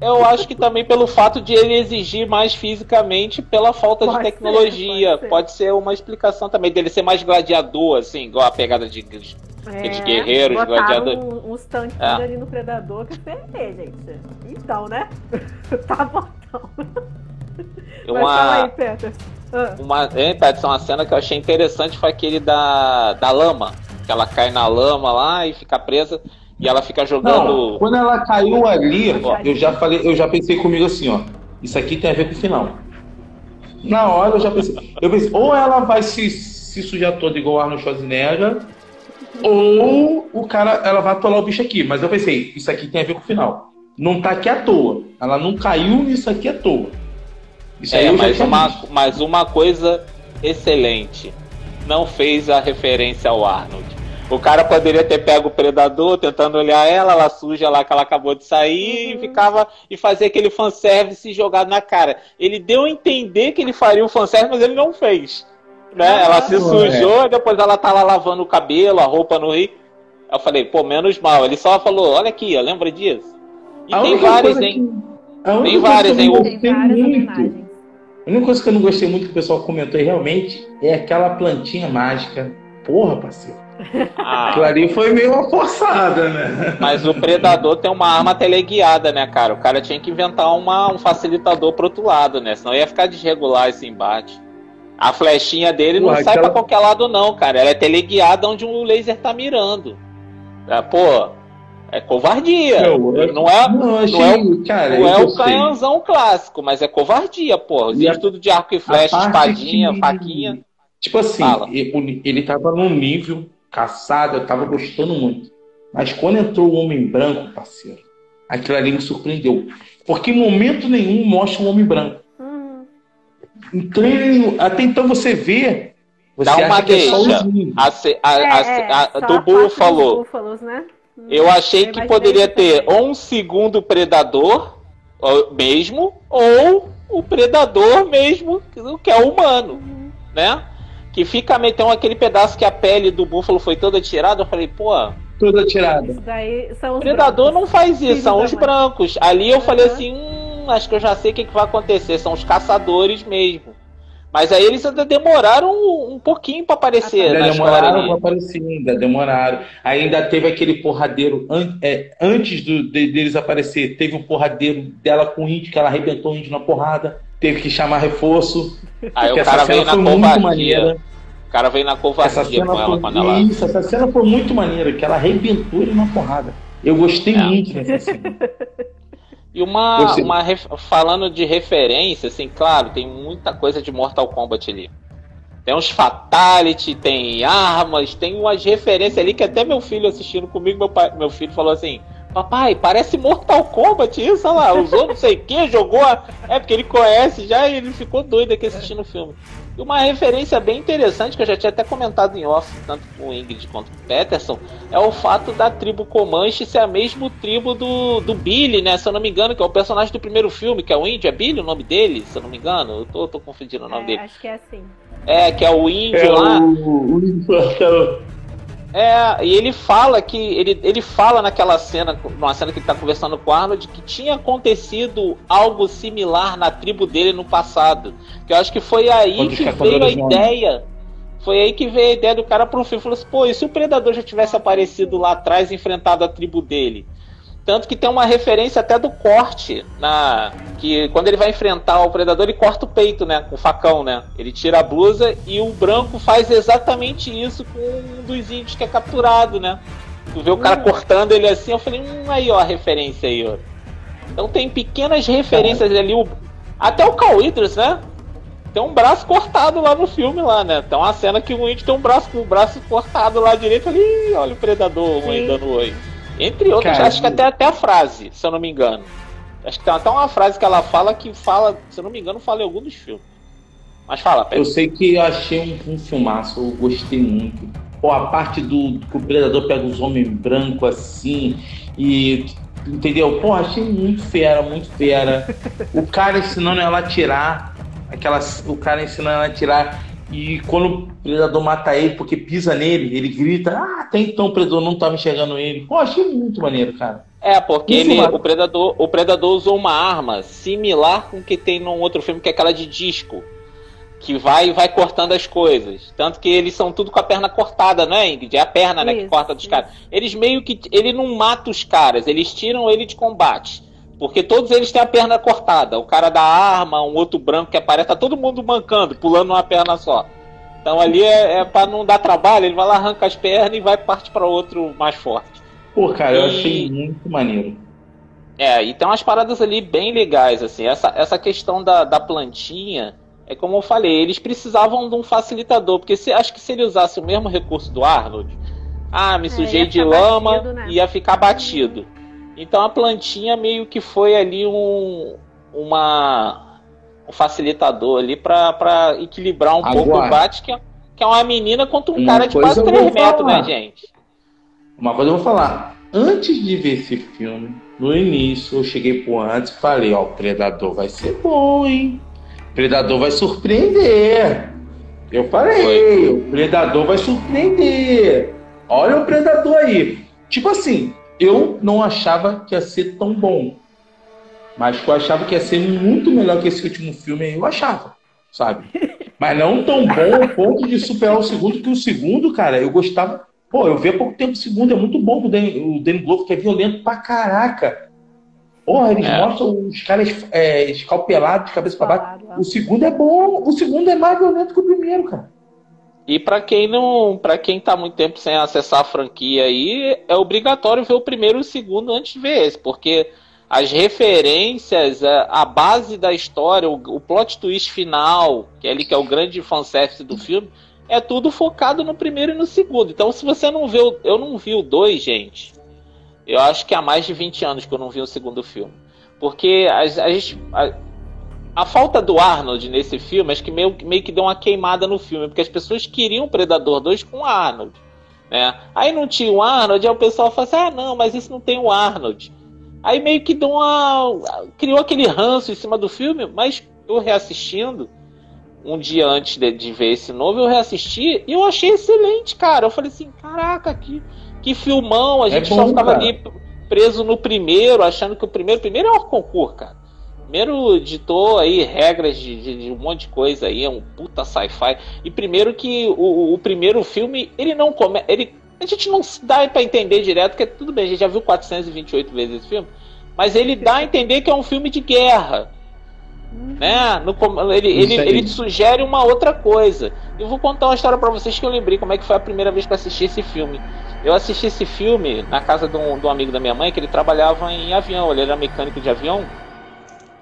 Eu acho que também pelo fato de ele exigir mais fisicamente pela falta pode de tecnologia. Ser, pode, pode, ser. uma explicação também dele ser mais gladiador, assim, igual a pegada de, de, é, guerreiros, gladiadores. Um, uns tanques é. ali no Predador que ferrei, gente. Então, né? tá bom, então. Uma, aí, Peter. Ah. Uma, hein, Peterson, uma cena que eu achei interessante foi aquele da, da lama. Que ela cai na lama lá e fica presa e ela fica jogando. Não, quando ela caiu ali, eu já falei, eu já pensei comigo assim, ó. Isso aqui tem a ver com o final. Na hora eu já pensei. Eu pensei, ou ela vai se, se sujar toda igual o Arnold Schwarzenegger, ou o cara, ela vai atolar o bicho aqui. Mas eu pensei, isso aqui tem a ver com o final. Não tá aqui à toa. Ela não caiu nisso aqui à toa. Isso é, mas uma, mas uma coisa excelente. Não fez a referência ao Arnold. O cara poderia ter pego o predador tentando olhar ela, ela suja lá que ela acabou de sair uhum. e ficava e fazer aquele fanservice jogado na cara. Ele deu a entender que ele faria o fanservice, mas ele não fez. Né? Ah, ela se sujou é. e depois ela tá lá lavando o cabelo, a roupa no rio. Eu falei, pô, menos mal. Ele só falou, olha aqui, ó, lembra disso? E a tem vários, hein? Que... Tem vários, hein? Tem várias a única coisa que eu não gostei muito que o pessoal comentou realmente é aquela plantinha mágica. Porra, parceiro. Ah. Ali foi meio uma forçada, né? Mas o predador tem uma arma teleguiada, né, cara? O cara tinha que inventar uma, um facilitador pro outro lado, né? Senão ia ficar desregular esse embate. A flechinha dele não sai aquela... pra qualquer lado, não, cara. Ela é teleguiada onde o laser tá mirando. É, pô, é covardia. Não, é, não é, não, achei, não é, o, cara, não é o canhãozão clássico, mas é covardia, pô. Os estudos de arco e flecha, espadinha, que, faquinha. Tipo assim, ele, ele tava num nível caçado, eu tava gostando muito. Mas quando entrou o Homem Branco, parceiro, aquilo ali me surpreendeu. Porque em momento nenhum mostra um Homem Branco. Hum. Então, até então você vê. Você Dá uma deixa. É a, a, a, a, do Búfalo. Búfalos, né? Eu achei que poderia ter ou um segundo predador mesmo, ou o predador mesmo, que é o humano, uhum. né? Que fica metendo aquele pedaço que a pele do búfalo foi toda tirada. Eu falei, pô. Toda tirada. o predador brancos. não faz isso, são os brancos. Ali eu uhum. falei assim, hum, acho que eu já sei o que, que vai acontecer. São os caçadores mesmo. Mas aí eles ainda demoraram um, um pouquinho para aparecer ainda demoraram para aparecer, ainda demoraram. Ainda teve aquele porradeiro an é, antes do, de, deles aparecer, teve um porradeiro dela com o índio que ela arrebentou o índio na porrada, teve que chamar reforço. Aí o cara veio na covardia. O cara veio na covardia com ela foi, quando ela. Isso, essa cena foi muito maneira, que ela arrebentou ele na porrada. Eu gostei é. muito dessa cena. E uma, uma falando de referência, assim, claro, tem muita coisa de Mortal Kombat ali. Tem uns fatality, tem armas, tem umas referências ali que até meu filho assistindo comigo, meu, pai, meu filho falou assim: Papai, parece Mortal Kombat isso, olha lá, usou não sei o que, jogou. A... É porque ele conhece já e ele ficou doido aqui assistindo o filme. E uma referência bem interessante, que eu já tinha até comentado em off, tanto com o Ingrid quanto com o Peterson, é o fato da tribo Comanche ser a mesma tribo do, do Billy, né? Se eu não me engano, que é o personagem do primeiro filme, que é o índio. É Billy o nome dele, se eu não me engano? Eu tô, tô confundindo o nome é, dele. Acho que é assim. É, que é o índio é lá. O, o, é, e ele fala que. Ele, ele fala naquela cena, numa cena que ele tá conversando com o Arnold, que tinha acontecido algo similar na tribo dele no passado. Que eu acho que foi aí que veio a ideia. Foi aí que veio a ideia do cara pro filme. Falou assim, pô, e se o Predador já tivesse aparecido lá atrás e enfrentado a tribo dele? Tanto que tem uma referência até do corte, na que quando ele vai enfrentar o predador, ele corta o peito, né? Com o facão, né? Ele tira a blusa e o branco faz exatamente isso com um dos índios que é capturado, né? Tu vê o cara hum. cortando ele assim, eu falei, hum, aí ó a referência aí, ó. Então tem pequenas referências ali, o... até o Cal Idris, né? Tem um braço cortado lá no filme lá, né? Tem uma cena que o índio tem um braço, um braço cortado lá direito ali, olha o predador um dando oi. Entre outras, acho que até, até a frase, se eu não me engano. Acho que tem até uma frase que ela fala que fala, se eu não me engano, fala em algum dos filmes. Mas fala, Pedro. Eu sei que eu achei um, um filmaço, eu gostei muito. Pô, a parte do que o predador pega os homens brancos assim e. Entendeu? Pô, achei muito fera, muito fera. o cara ensinando ela a atirar. Aquelas, o cara ensinando ela a atirar e quando o predador mata ele porque pisa nele, ele grita: Ah, até então o predador não estava enxergando ele. Pô, achei muito maneiro, cara. É, porque ele, o, predador, o predador usou uma arma similar com o que tem num outro filme, que é aquela de disco. Que vai vai cortando as coisas. Tanto que eles são tudo com a perna cortada, né, Ingrid? É a perna, né, que corta dos caras. Eles meio que. Ele não mata os caras, eles tiram ele de combate. Porque todos eles têm a perna cortada. O cara da arma, um outro branco que aparece, tá todo mundo mancando, pulando uma perna só. Então ali é, é para não dar trabalho, ele vai lá, arranca as pernas e vai parte para outro mais forte. Pô, cara, e... eu achei muito maneiro. É, e tem umas paradas ali bem legais, assim. Essa, essa questão da, da plantinha, é como eu falei, eles precisavam de um facilitador, porque se, acho que se ele usasse o mesmo recurso do Arnold, ah, me é, sujei de lama, batido, né? ia ficar batido. Então a plantinha meio que foi ali um, uma, um facilitador ali para equilibrar um Agora, pouco o bate, que é, que é uma menina contra um cara de quase eu 3 vou metros, né, gente? Uma coisa eu vou falar. Antes de ver esse filme, no início, eu cheguei pro antes e falei, ó, o Predador vai ser bom, hein? O Predador vai surpreender. Eu falei, o Predador vai surpreender. Olha o Predador aí. Tipo assim, eu não achava que ia ser tão bom. Mas eu achava que ia ser muito melhor que esse último filme aí, eu achava, sabe? Mas não tão bom ao ponto de superar o segundo, que o segundo, cara, eu gostava. Pô, eu vi há pouco tempo o segundo, é muito bom o Danny, o Danny Glover, que é violento pra caraca. Porra, eles É. mostram os caras é, escalpelados de cabeça pra baixo. O segundo é bom, o segundo é mais violento que o primeiro, cara. E pra quem não, para quem tá muito tempo sem acessar a franquia aí, é obrigatório ver o primeiro e o segundo antes de ver esse, porque as referências, a, a base da história, o, o plot twist final, que é ali que é o grande fanservice do filme, é tudo focado no primeiro e no segundo. Então, se você não vê, o, eu não vi o dois, gente. Eu acho que há mais de 20 anos que eu não vi o segundo filme. Porque a, a gente. A, a falta do Arnold nesse filme, acho que meio, meio que deu uma queimada no filme, porque as pessoas queriam Predador 2 com o Arnold. Né? Aí não tinha o Arnold, aí o pessoal fala assim: ah, não, mas isso não tem o Arnold. Aí meio que deu uma. criou aquele ranço em cima do filme, mas eu reassistindo, um dia antes de, de ver esse novo, eu reassisti e eu achei excelente, cara. Eu falei assim: caraca, que, que filmão, a É gente bom, só ficava cara. ali preso no primeiro, achando que o primeiro. Primeiro é um concurso, cara. Primeiro ditou aí regras de, de- de um monte de coisa aí, é um puta sci-fi. E primeiro que o, o primeiro filme, ele não come, ele A gente não dá pra entender direto, porque tudo bem, a gente já viu 428 vezes esse filme, mas ele dá a entender que é um filme de guerra. Né? No ele, ele, ele sugere uma outra coisa. Eu vou contar uma história pra vocês que eu lembrei como é que foi a primeira vez que eu assisti esse filme. Eu assisti esse filme na casa de um, de um amigo da minha mãe, que ele trabalhava em avião, ele era mecânico de avião.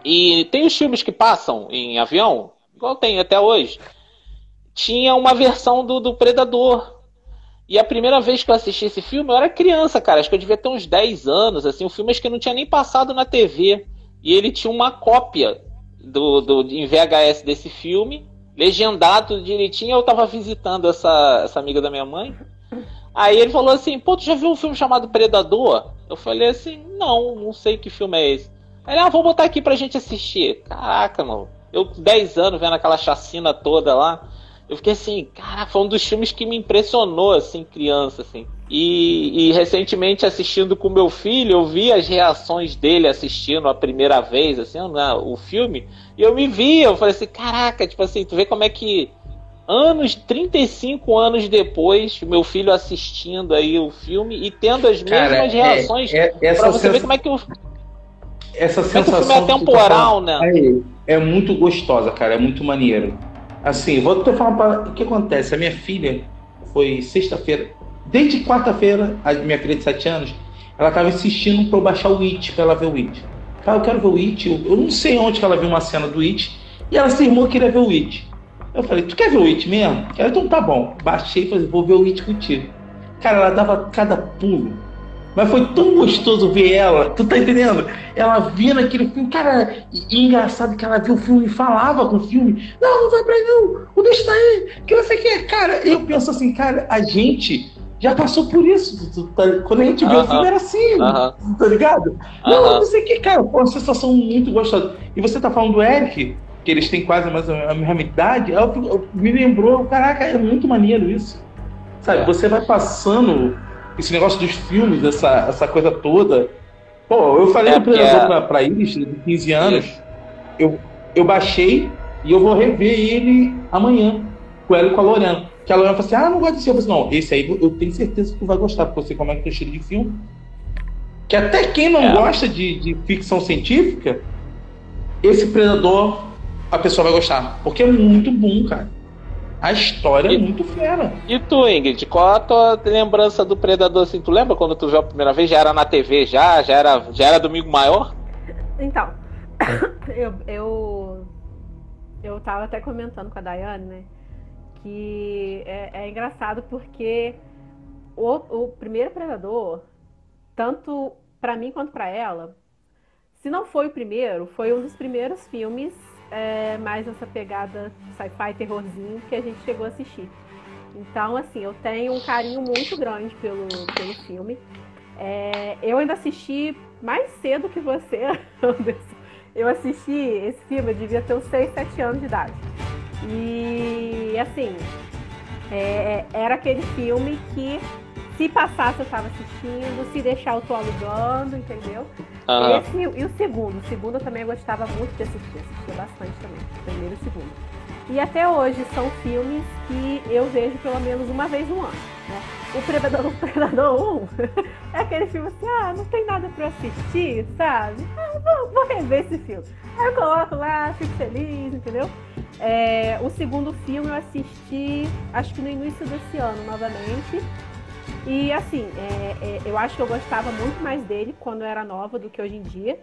E tem os filmes que passam em avião, igual tem até hoje. Tinha uma versão do, do Predador. E a primeira vez que eu assisti esse filme, eu era criança, cara. Acho que eu devia ter uns 10 anos. Assim, o filme acho que não tinha nem passado na TV. E ele tinha uma cópia do, do, em VHS desse filme, legendado direitinho. Eu tava visitando essa, essa amiga da minha mãe. Aí ele falou assim: Pô, tu já viu um filme chamado Predador? Eu falei assim: Não, não sei que filme é esse. Aí, ah, vou botar aqui pra gente assistir. Caraca, mano. Eu, 10 anos, vendo aquela chacina toda lá. Eu fiquei assim, cara, foi um dos filmes que me impressionou, assim, criança, assim. E, e recentemente assistindo com meu filho, eu vi as reações dele assistindo a primeira vez, assim, o filme, e eu me vi, eu falei assim, caraca, tipo assim, tu vê como é que anos, 35 anos depois, meu filho assistindo aí o filme e tendo as mesmas reações, é, é, pra você ver como é que o, essa é o sensação filme é tá temporal, falando né? aí é muito gostosa, cara, é muito maneiro. Assim, vou te falar pra... o que acontece. A minha filha foi sexta-feira, desde quarta-feira, a minha filha de 7 anos, ela tava insistindo pra eu baixar o It, pra ela ver o It. Cara, eu quero ver o It, eu, eu não sei onde que ela viu uma cena do It, e ela se que queria ver o It. Eu falei, tu quer ver o It mesmo? Ela, então tá bom. Baixei e falei, vou ver o It contigo. Cara, ela dava cada pulo. Mas foi tão gostoso ver ela, tu tá entendendo? Ela via naquele filme, cara, e, e engraçado que ela viu o filme e falava com o filme. Não, não vai pra aí não, o deixa aí, que você quer. Cara, eu penso assim, cara, a gente já passou por isso. tu tá- quando a gente viu o filme era assim, Aham. tá ligado? Não, Aham. não sei o que, cara, foi uma sensação muito gostosa. E você tá falando do Eric, que eles têm quase mais a mesma idade, eu, eu- me lembrou, caraca, é muito maneiro isso. Sabe, É. você vai passando esse negócio dos filmes, essa, essa coisa toda. Pô, eu falei É, do Predador porque- pra, pra Iris, de 15 anos, Isso. eu, eu baixei e eu vou rever ele amanhã, com ela e com a Lorena. Que a Lorena falou assim: ah, não gosto desse. Eu falei assim, não, esse aí eu tenho certeza que tu vai gostar, porque você como é que tem estilo de filme. Que até quem não É. gosta de, de ficção científica, esse Predador a pessoa vai gostar. Porque é muito bom, cara. A história é E- muito fera. E tu, Ingrid, qual a tua lembrança do Predador assim? Tu lembra quando tu viu a primeira vez? Já era na TV já? Já era, já era domingo maior? Então, eu, eu, eu tava até comentando com a Daiane, né? Que é, é engraçado porque o, o primeiro Predador, tanto para mim quanto para ela, se não foi o primeiro, foi um dos primeiros filmes é, mais essa pegada sci-fi terrorzinho que a gente chegou a assistir. Então, assim, eu tenho um carinho muito grande pelo, pelo filme. É, eu ainda assisti mais cedo que você, Anderson. Eu assisti esse filme, eu devia ter uns 6, 7 anos de idade. E, assim, é, era aquele filme que se passasse eu estava assistindo, se deixar eu tô alugando, entendeu? Uhum. Esse, e o segundo, o segundo eu também gostava muito de assistir, assistia bastante também, primeiro e segundo. E até hoje são filmes que eu vejo pelo menos uma vez no ano. Né? O Predador, o Predador 1 é aquele filme assim, ah, não tem nada pra assistir, sabe? Ah, vou, vou rever esse filme. Aí eu coloco lá, fico feliz, entendeu? É, o segundo filme eu assisti, acho que no início desse ano novamente. E assim, é, é, eu acho que eu gostava muito mais dele quando eu era nova do que hoje em dia.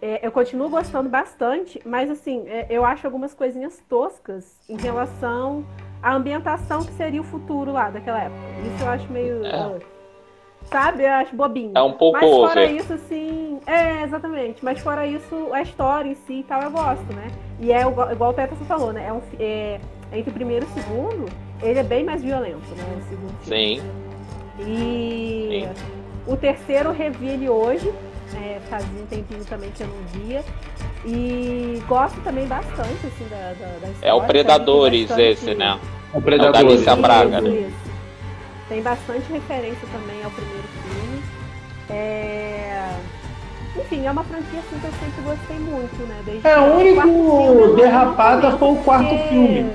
É, eu continuo gostando bastante, mas assim, é, eu acho algumas coisinhas toscas em relação à ambientação que seria o futuro lá daquela época. Isso eu acho meio. É. Sabe? Eu acho bobinho. É um pouco. Mas fora over. isso, assim. É, exatamente. Mas fora isso, a história em si e tal, eu gosto, né? E é igual, igual o Peterson falou, né? É um, é, entre o primeiro e o segundo, ele é bem mais violento, né? O segundo filme. E Sim. o terceiro eu revi ele hoje. É, fazia um tempinho também que eu não via. E gosto também bastante assim, da, da, da história. É o Predadores esse, né? O Predadores. É Braga, né? Tem bastante referência também ao primeiro filme. É... Enfim, é uma franquia assim, que eu sempre gostei muito, né? Desde é, o único derrapada foi o quarto filme.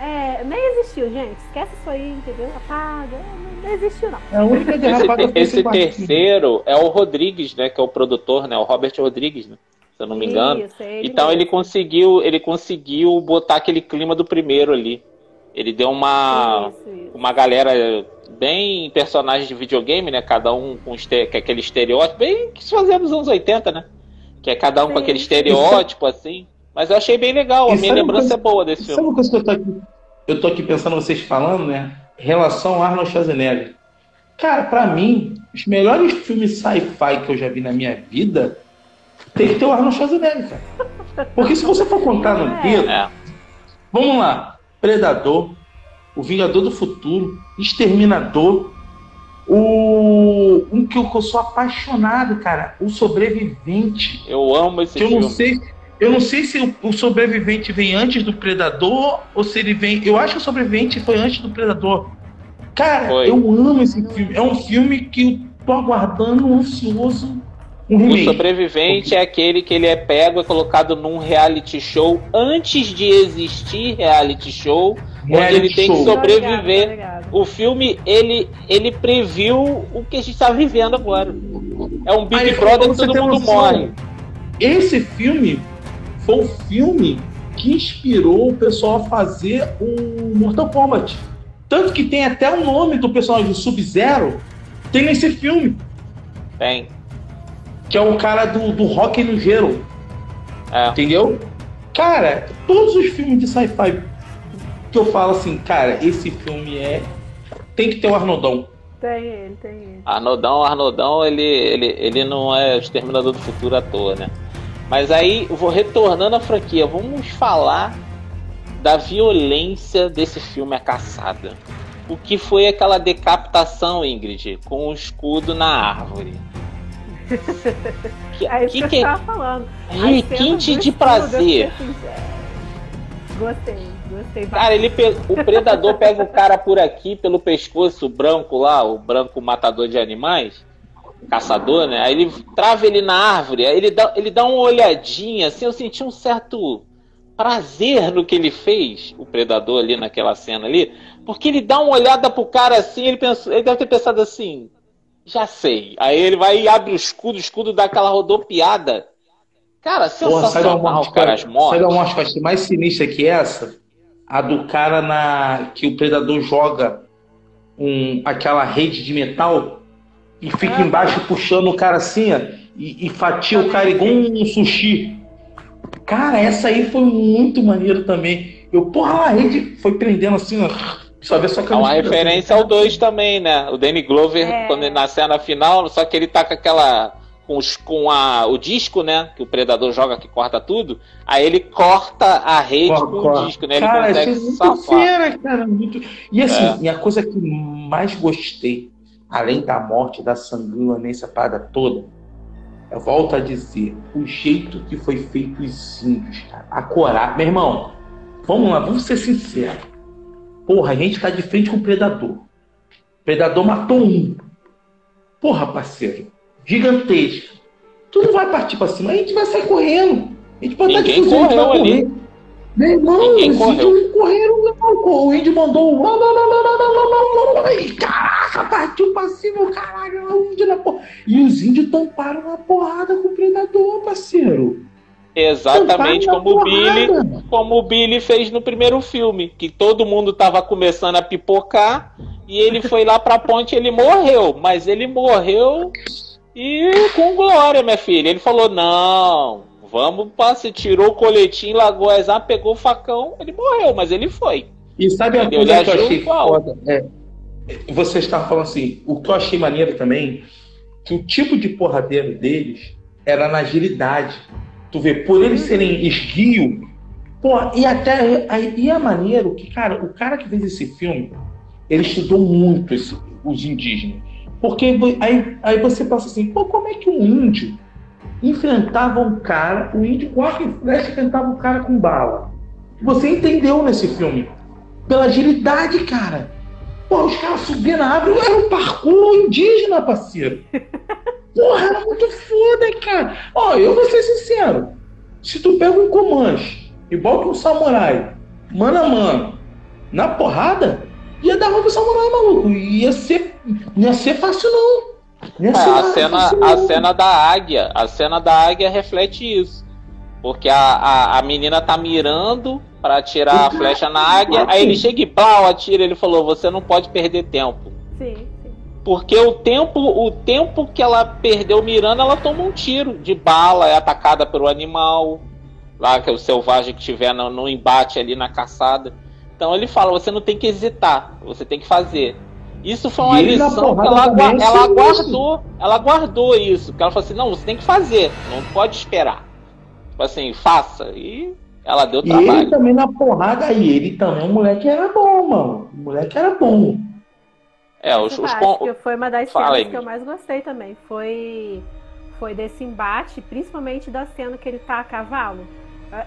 É, nem existiu, gente. Esquece isso aí, entendeu? Apaga. Não existiu, não. É a única esse, esse terceiro é o Rodrigues, né? Que é o produtor, né? O Robert Rodrigues, né? Se eu não me engano. Isso, é ele então mesmo. ele conseguiu, ele conseguiu botar aquele clima do primeiro ali. Ele deu uma isso, isso. uma galera bem personagem de videogame, né? Cada um com este, com aquele estereótipo, bem que se fazia nos anos 80, né? Que é cada um Sim. com aquele estereótipo assim. Mas eu achei bem legal, a minha lembrança coisa, é boa desse filme. Sabe uma coisa que eu tô aqui, eu tô aqui pensando vocês falando, né? Relação ao Arnold Schwarzenegger. Cara, para mim, os melhores filmes sci-fi que eu já vi na minha vida tem que ter o Arnold Schwarzenegger, cara. Porque se você for contar no é. dedo, é. vamos lá, Predador, O Vingador do Futuro, Exterminador, o um que eu, sou apaixonado, cara, O Sobrevivente. Eu amo esse que filme. Eu não sei eu não sei se o, sobrevivente vem antes do predador ou se ele vem. Eu acho que o sobrevivente foi antes do predador. Cara, foi. eu amo esse filme. É um filme que eu tô aguardando ansioso. Um o sobrevivente é aquele que ele é pego e colocado num reality show antes de existir reality show, reality onde ele tem show. que sobreviver. Obrigado, obrigado. O filme ele ele previu o que a gente está vivendo agora. É um Big Aí, Brother que todo mundo morre. Esse filme foi o filme que inspirou o pessoal a fazer o Mortal Kombat. Tanto que tem até o nome do personagem Sub-Zero, tem nesse filme. Tem. Que é o cara do, do Rock no Gelo. É. Entendeu? Cara, todos os filmes de sci-fi que eu falo assim, cara, esse filme é. Tem que ter o Arnoldão. Tem ele, tem ele. Arnoldão, Arnoldão, ele, ele, ele não é o exterminador do futuro à toa, né? Mas aí, vou retornando à franquia, vamos falar da violência desse filme A Caçada. O que foi aquela decapitação, Ingrid, com o escudo na árvore? que, é isso que, que, falando. Requinte de prazer. Gostei, gostei. Cara, ele o predador pega o cara por aqui, pelo pescoço branco lá, o branco matador de animais caçador, né? Aí ele trava ele na árvore, aí ele dá, ele dá uma olhadinha, assim, eu senti um certo prazer no que ele fez, o predador ali naquela cena ali, porque ele dá uma olhada pro cara assim, ele pensou, ele deve ter pensado assim, já sei. Aí ele vai e abre o escudo, o escudo dá aquela rodopiada. Cara, sensacional, Porra, sai cara, as mortes. Sai da morte, mais sinistra que essa, a do cara na que o predador joga um, aquela rede de metal e fica embaixo puxando o cara assim, ó, e, e fatia o cara igual um sushi. Cara, essa aí foi muito maneiro também. Eu, porra, a rede foi prendendo assim, ó. Só ver só É uma referência assim. ao 2 também, né? O Danny Glover, é. quando ele, na cena final, só que ele tá com aquela com, os, com a, o disco, né? Que o predador joga que corta tudo. Aí ele corta a rede Corta, com o disco, né? Ele cara, consegue é muito safar. fera, cara. Muito... E assim, É. e a coisa que mais gostei, além da morte, da sanguinolência, parada toda, eu volto a dizer, o jeito que foi feito os índios, cara. A coragem. Meu irmão, vamos lá, vamos ser sinceros. Porra, a gente tá de frente com o predador. O predador matou um. Porra, parceiro. Gigantesco. Tu não vai partir pra cima, a gente vai sair correndo. A gente pode estar de fuzil, a gente vai correu ali. correr. Meu irmão, Ninguém correu. índios correram, não. O índio mandou um. Caraca, partiu pra cima, caralho, o índio na porra. E os índios tamparam uma porrada com o predador, parceiro. Exatamente como o, Billy, como o Billy fez no primeiro filme, que todo mundo tava começando a pipocar e ele foi lá pra ponte ele morreu, mas ele morreu e com glória, minha filha. Ele falou: não, vamos para se tirou o coletinho, largou armas, pegou o facão, ele morreu, mas ele foi". E sabe a Entendeu? coisa Ele que eu achei foda? É, você está falando assim, o que eu achei maneiro também, que o tipo de porradeiro deles era na agilidade. Tu vê, por eles serem esguio, pô, e até e é maneiro que, cara, o cara que fez esse filme, ele estudou muito esse- os indígenas. Porque aí, aí você pensa assim, pô, como é que um índio enfrentava um cara, o índio com arco e flecha enfrentava um cara com bala? Você entendeu nesse filme? Pela agilidade, cara. Pô, os caras subindo na árvore, era um parkour indígena, parceiro. Porra, era muito foda, cara. Ó, eu vou ser sincero. Se tu pega um Comanche e bota um samurai, mano a mano, na porrada, ia dar pro samurai, maluco. Ia ser, não ia ser fácil, não. Ia É, a cena, a cena da águia, a cena da águia reflete isso. Porque a, a, a menina tá mirando pra atirar a flecha na águia, aí ele chega e plau, atira, ele falou, você não pode perder tempo. Sim, sim. Porque o tempo, o tempo que ela perdeu mirando, ela toma um tiro de bala, é atacada pelo animal, lá que é o selvagem que tiver no, no embate ali na caçada. Então ele fala, você não tem que hesitar, você tem que fazer. Isso foi uma E ele lição que ela, também gua- ela guardou, ela guardou isso, porque ela falou assim, não, você tem que fazer, não pode esperar. Tipo assim, faça. E ela deu E ele trabalho. também na porrada, e ele também, o moleque era bom, mano. O moleque era bom. É, os, Eu os que foi uma das Fala cenas aí, que eu mais gostei também. Foi, foi desse embate, principalmente da cena que ele tá a cavalo.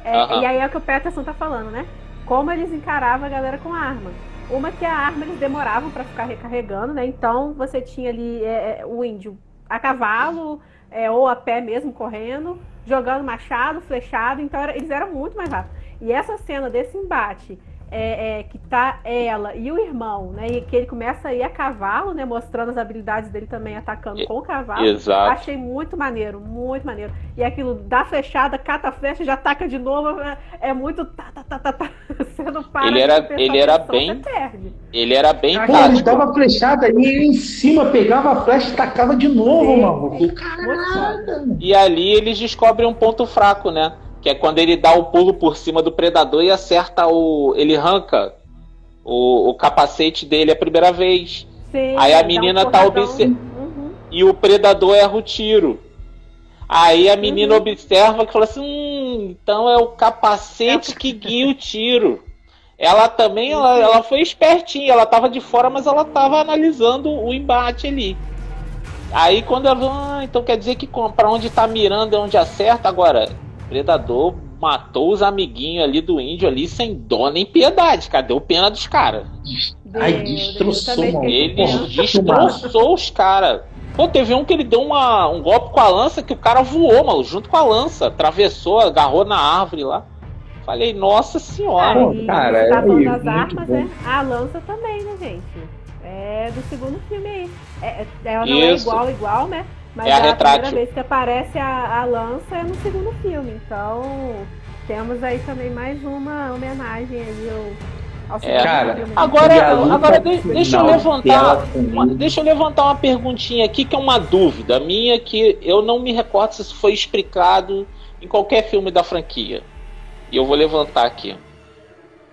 É- Aham. E aí é o que o Peterson tá falando, né? Como eles encaravam a galera com arma. Uma que a arma eles demoravam pra ficar recarregando, né? Então você tinha ali é, é, o índio a cavalo é, ou a pé mesmo correndo, jogando machado, flechado. Então era- eles eram muito mais rápidos. E essa cena desse embate é, é, que tá ela e o irmão, né? E que ele começa a ir a cavalo, né? Mostrando as habilidades dele também atacando com o cavalo. Exato. Achei muito maneiro, muito maneiro. E aquilo dá flechada, cata a flecha, já ataca de novo. É, é muito tá, tá, tá, tá, tá. Você não para Ele era- ele era bem-. Ele era bem Pô, Pô, ele tático. dava flechada e ele em cima pegava a flecha e tacava de novo, maluco. Caraca. E ali eles descobrem um ponto fraco, né? Que é quando ele dá o pulo por cima do predador e acerta o. Ele arranca o, o capacete dele a primeira vez. Sim, Aí a dá um menina tá porradão. obse- Uhum. E o predador erra o tiro. Aí a menina Uhum. observa que fala assim: hum, então é o capacete que guia o tiro. Ela também, ela, ela foi espertinha, ela tava de fora, mas ela tava analisando o embate ali. Aí quando ela ah, então quer dizer que pra onde tá mirando é onde acerta. Agora, predador matou os amiguinhos ali do índio ali sem dó nem piedade, cara. Deu pena dos caras. Ai, destroçou, mano. Ele destroçou os caras. Pô, teve um que ele deu uma, um golpe com a lança que o cara voou, mano, junto com a lança. Atravessou, agarrou na árvore lá. Falei, nossa senhora. E cara, tá é falando das muito armas, bom. né? A lança também, né, gente? É do segundo filme aí. É, é- ela não é Isso. igual, igual, né? Mas É a a, primeira vez que aparece a, a lança é no segundo filme. Então, temos aí também mais uma homenagem aí ao, ao segundo Cara, filme. Agora, agora de- deixa eu levantar, uma, deixa eu levantar uma perguntinha aqui que é uma dúvida minha que eu não me recordo se isso foi explicado em qualquer filme da franquia. E eu vou levantar aqui.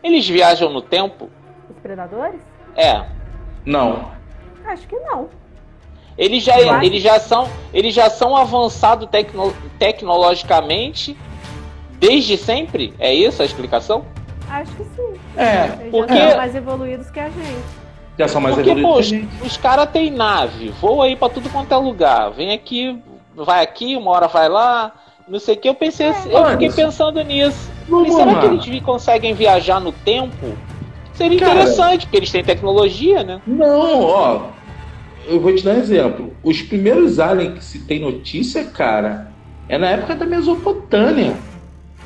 Eles viajam no tempo? Os predadores? É. Não. Acho que não. Eles já, eles já são, eles já são avançados tecno- tecnologicamente desde sempre? É isso a explicação? Acho que sim. É, Eles porque- já são mais evoluídos que a gente. já são mais Porque, evoluídos pô, que a gente. os caras têm nave, voa aí pra tudo quanto é lugar. Vem aqui, vai aqui, uma hora vai lá, não sei o que. Eu pensei, assim- eu fiquei pensando nisso. E Vamos será lá. que eles conseguem viajar no tempo? Seria Cara- interessante, porque eles têm tecnologia, né? Não, ó. Eu vou te dar um exemplo. Os primeiros aliens que se tem notícia, cara, é na época da Mesopotâmia.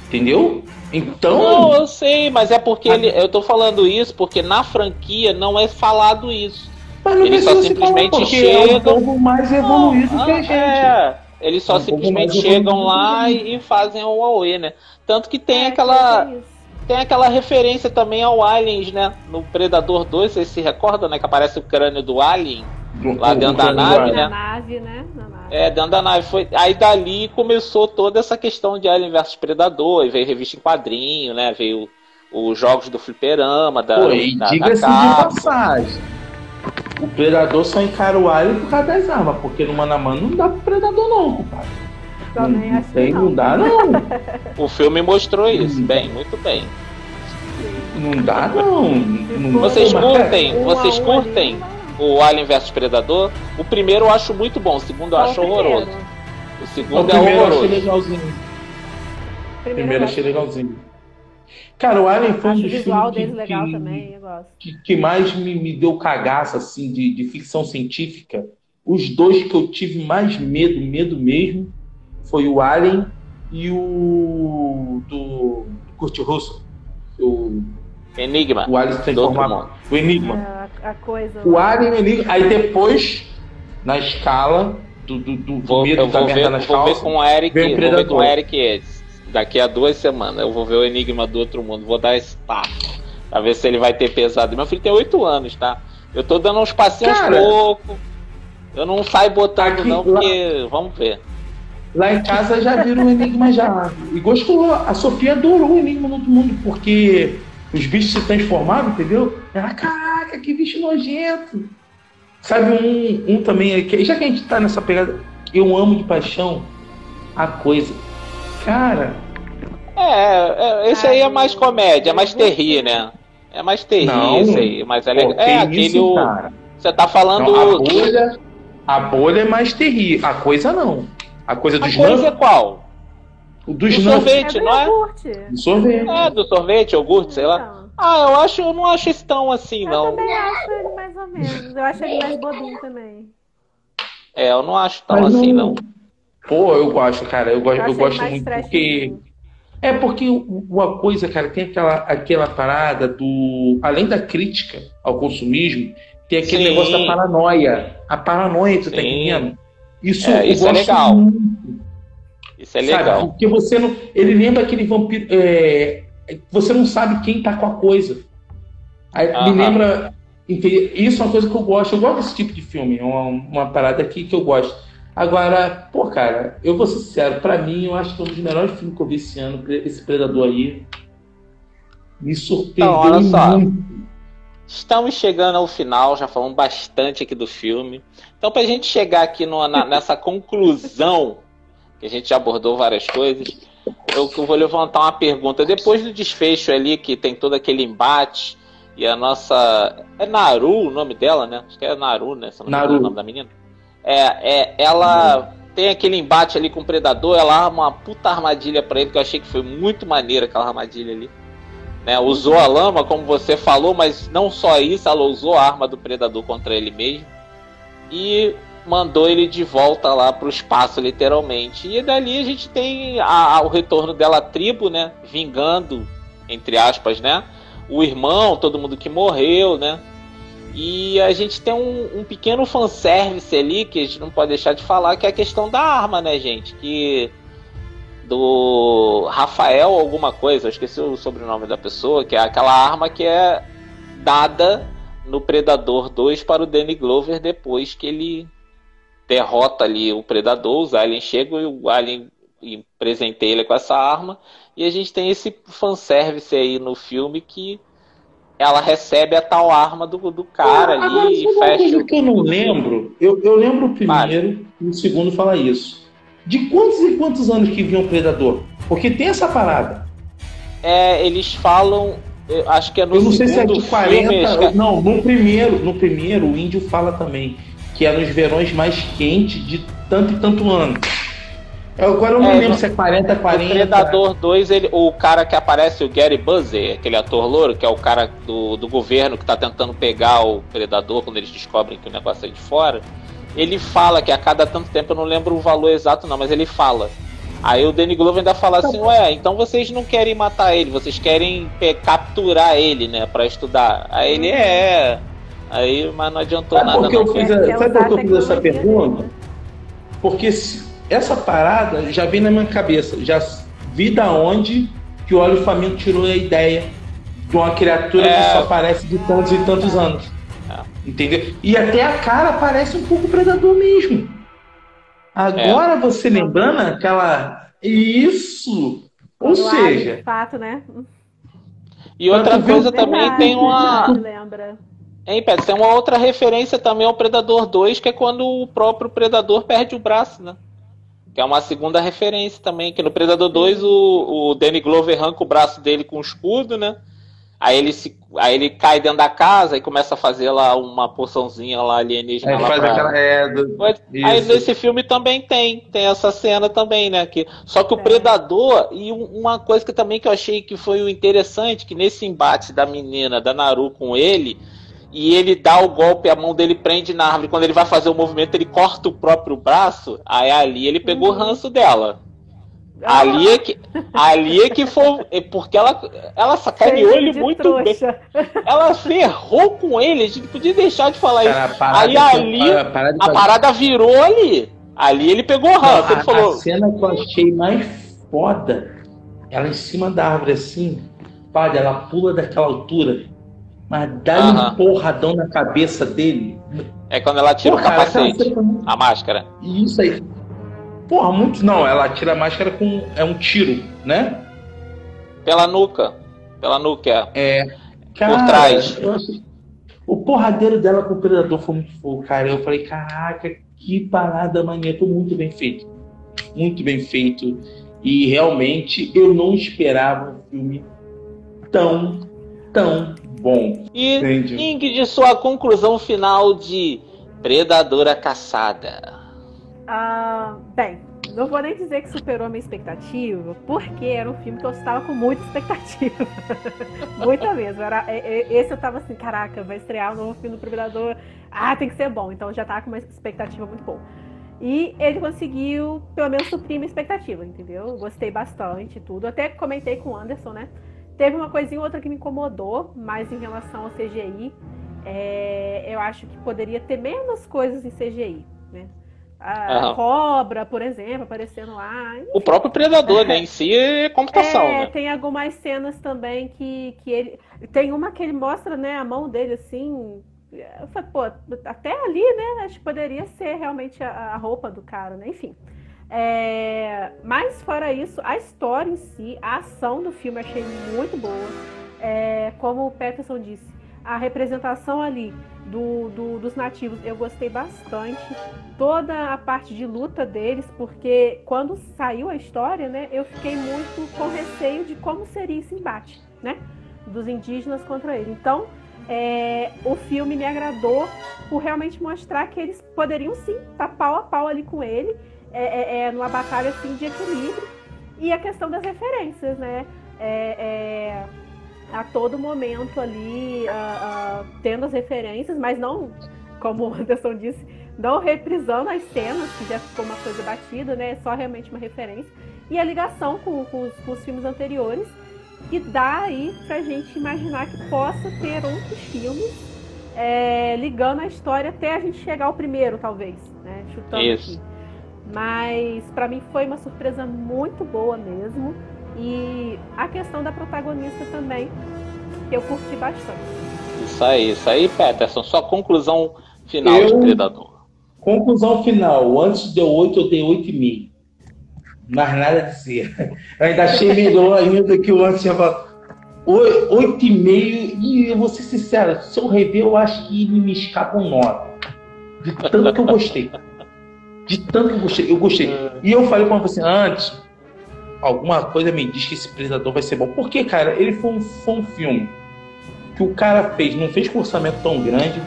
Entendeu? Então. Não, eu sei, mas é porque ele, eu tô falando isso porque na franquia não é falado isso. mas não eles só simplesmente porque É um chegam- povo mais evoluído Não, que a gente. é. Eles só É um simplesmente chegam lá a e, e fazem o Huawei, né? Tanto que tem É, aquela. que é. Tem aquela referência também ao Aliens, né? No Predador 2, vocês se recordam, né? Que aparece o crânio do Alien. Lá dentro da nave, né? Na nave, né? Na nave. É, dentro da nave. Foi... Aí dali começou toda essa questão de Alien versus Predador. E veio revista em quadrinho, né? Veio os jogos do fliperama, da, Pô, e da, da diga-se de passagem. O predador só encara o alien por causa das armas, porque no mano a mano não dá pro predador, não, compadre. Também não, tem, não. não dá, não. O filme mostrou isso. Hum. Bem, muito bem. Não dá, não. não Vocês curtem? Vocês curtem? O Alien vs Predador. O primeiro eu acho muito bom, o segundo eu o acho primeiro. horroroso. O O segundo é primeiro eu achei horroroso. legalzinho. O primeiro eu achei legalzinho. Cara, o Alien foi um o dos visual filmes que, legal que- também, que, que mais me, me deu cagaço, assim, de, de ficção científica. Os dois que eu tive mais medo, medo mesmo, foi o Alien e o do Kurt Russell. O, Enigma. o Alien se do outro transformava. mundo. O Enigma. É, a, coisa. O Alien, o Enigma. Aí depois, na escala do, do, do- do Vou, medo eu da vou merda ver, nas vou ver com o Eric. vem o Vou ver com o Eric esse. Daqui a duas semanas eu vou ver o Enigma do Outro Mundo. Vou dar esse papo. Pra ver se ele vai ter pesado. Meu filho tem oito anos, tá? Eu tô dando uns passinhos Cara, pouco. Eu não saio botando, aqui, não, lá- porque. Vamos ver. Lá em casa já viram o Enigma já. E gostou. A Sofia adorou o Enigma no outro mundo, porque os bichos se transformavam, entendeu? Ela, caraca, que bicho nojento. Sabe um, um também, que- já que a gente tá nessa pegada, eu amo de paixão a coisa. Cara, É, é, esse aí é mais comédia, é mais terri, né? É mais terri Não. esse aí, mas é legal. pô, É que aquele. isso. Você tá falando. Não, a bolha, a bolha é mais terrível. A coisa não. A coisa a dos coisa é qual? O dos do sorvete. É do não é? iogurte. Do sorvete. É, do sorvete, iogurte, sei lá. Ah, eu acho, eu não acho esse tão assim, Eu não. também acho ele mais ou menos. Eu acho ele mais bobinho também. É, eu não acho tão Mas assim, não. Pô, eu gosto, cara. Eu, gosto, Eu eu gosto muito porque. É porque o- o- a coisa, cara, tem aquela, aquela parada do. Além da crítica ao consumismo, tem aquele Sim. negócio da paranoia. A paranoia, tu tá Sim. entendendo? Isso, É, eu isso é gosto legal. muito, Isso é sabe? legal. Porque você não. Ele lembra aquele vampiro. é, você não sabe quem tá com a coisa. Aí, me lembra. Isso é uma coisa que eu gosto. Eu gosto desse tipo de filme. É uma, uma parada aqui que eu gosto. Agora, pô, cara, eu vou ser sincero, pra mim, eu acho que é um dos melhores filmes que eu vi esse ano, esse Predador aí. Me surpreendeu Então, olha só. muito. Estamos chegando ao final, já falamos bastante aqui do filme. Então, pra gente chegar aqui numa- na- nessa conclusão, que a gente já abordou várias coisas, eu, vou levantar uma pergunta. Depois do desfecho ali, que tem todo aquele embate, e a nossa. É Naru o nome dela, né? Acho que é Naru, né? Se não Naru. o nome da menina. É, é, ela tem aquele embate ali com o Predador, ela arma uma puta armadilha pra ele, que eu achei que foi muito maneira aquela armadilha ali. Né, usou a lama, como você falou, mas não só isso, ela usou a arma do predador contra ele mesmo e mandou ele de volta lá pro espaço, literalmente. E dali a gente tem a- a- o retorno dela à tribo, né? Vingando, entre aspas, né? O irmão, todo mundo que morreu, né? E a gente tem um, um pequeno fanservice ali que a gente não pode deixar de falar, que é a questão da arma, né, gente? Que do Rafael alguma coisa, eu esqueci o sobrenome da pessoa, que é aquela arma que é dada no Predador 2 para o Danny Glover depois que ele derrota ali o Predador, os aliens chegam e o alien e presenteia ele com essa arma, e a gente tem esse fanservice aí no filme que ela recebe a tal arma do, do cara agora, ali e uma fecha. que eu não lembro. Eu, eu lembro o primeiro e o segundo falar isso. De quantos e quantos anos que vinha o Predador? Porque tem essa parada. É, eles falam. eu acho que é no eu não sei se é de 40. filme. é- Não, no primeiro, no primeiro o índio fala também. Que é nos verões mais quentes de tanto e tanto ano. Eu, agora eu não É, lembro se é 40, 40. O Predador 2, ele, o cara que aparece, o Gary Buzzer, aquele ator louro, que é o cara do, do governo que tá tentando pegar o Predador quando eles descobrem que o negócio é de fora, ele fala que a cada tanto tempo, eu não lembro o valor exato não, mas ele fala. Aí o Danny Glover ainda fala assim, ué, então vocês não querem matar ele, vocês querem capturar ele, né, pra estudar. Aí ele é... Aí, mas não adiantou Sabe nada por que eu não. fiz, a- sabe por que eu fiz essa pergunta? Porque se- essa parada já vem na minha cabeça. Já vi da onde que o Olho Faminto tirou a ideia de uma criatura É. que só aparece de tantos e tantos anos. É. Entendeu? E até a cara parece um pouco predador mesmo. Agora você lembrando aquela. Isso! Ou Quando abre, seja, De fato, né? E outra coisa também Verdade, tem uma... Lembra? Hein, Pet, tem uma outra referência também ao Predador 2, que é quando o próprio Predador perde o braço, né? Que é uma segunda referência também, que no Predador 2 o, o Danny Glover arranca o braço dele com o escudo, né? Aí ele, se, aí ele cai dentro da casa e começa a fazer lá uma poçãozinha lá alienígena é, lá faz pra- aquela. É, do- Mas Aí Isso. nesse filme também tem, tem essa cena também, né? Que, só que o É. Predador, e um- uma coisa que também que eu achei que foi o interessante, que nesse embate da menina, da Naru com ele, e ele dá o golpe, a mão dele prende na árvore, quando ele vai fazer o movimento, ele corta o próprio braço, aí ali ele pegou o Uhum. ranço dela. Ali é que, ali é que foi, é porque ela, ela sacaneou ele de muito trouxa. bem. Ela ferrou com ele, a gente podia deixar de falar isso. Cara, a parada Aí ali, a parada que A parada virou ali. Ali ele pegou o Não, ranço. a, Ele falou. a cena que eu achei mais foda, ela em cima da árvore assim, padre, ela pula daquela altura, mas dá Aham. um porradão na cabeça dele. É quando ela tira Pô, o capacete, a máscara. Isso aí. Porra, muito. Não, ela tira a máscara com. É um tiro, né? Pela nuca. Pela nuca. é. É. Cara, trás. eu achei- O porradeiro dela com o predador foi muito fogo, cara. Eu falei, caraca, que parada. Foi muito bem feito. Muito bem feito. E realmente eu não esperava um filme tão, tão bom. E Entende? Ing de sua conclusão final de Predadora Caçada. Ah, bem, não vou nem dizer que superou a minha expectativa, porque era um filme que eu estava com muita expectativa. muita mesmo. Era, esse eu tava assim, caraca, vai estrear um novo filme do Predador. Ah, tem que ser bom. Então eu já tava com uma expectativa muito boa. E ele conseguiu, pelo menos, suprir minha expectativa, entendeu? Eu Gostei bastante e tudo. Até comentei com o Anderson, né? Teve uma coisinha ou outra que me incomodou, mas em relação ao CGI, é, eu acho que poderia ter menos coisas em CGI, né? A Aham. cobra, por exemplo, aparecendo lá. O próprio Predador, né? Em si é computação, É, né? tem algumas cenas também que, que ele. Tem uma que ele mostra, né, a mão dele assim. Eu falei, pô, até ali, né? Acho que poderia ser realmente a, a roupa do cara, né? Enfim. É, mas fora isso, a história em si, a ação do filme achei muito boa. É, como o Peterson disse, a representação ali do, do- dos nativos eu gostei bastante. Toda a parte de luta deles, porque quando saiu a história, né, eu fiquei muito com receio de como seria esse embate, né? Dos indígenas contra ele. Então, é, o filme me agradou por realmente mostrar que eles poderiam sim estar pau a pau ali com ele, é, é, é, numa batalha assim de equilíbrio. E a questão das referências, né? É, é, a todo momento ali tendo as referências, mas não, como o Anderson disse, não reprisando as cenas, que já ficou uma coisa batida, né? É só realmente uma referência. E a ligação com, com os, com os filmes anteriores, que dá aí pra gente imaginar que possa ter outros filmes é, ligando a história até a gente chegar ao primeiro, talvez, né? Chutando Isso. aqui. Mas pra mim foi uma surpresa muito boa mesmo. E a questão da protagonista também, que eu curti bastante. Isso aí, isso aí, Peterson. Sua conclusão final Eu- de Predador. Conclusão final. Antes deu 8, eu dei 8,5. Mais nada a dizer. Eu ainda achei melhor ainda que o antes tinha falado. oito e meio. E eu vou ser sincero, se eu rever, eu acho que me escapa um nove. De tanto que eu gostei. De tanto que eu gostei. Eu gostei. E eu falei com você antes, alguma coisa me diz que esse Predador vai ser bom. Porque, cara, ele foi um, foi um filme que o cara fez, não fez com orçamento tão grande,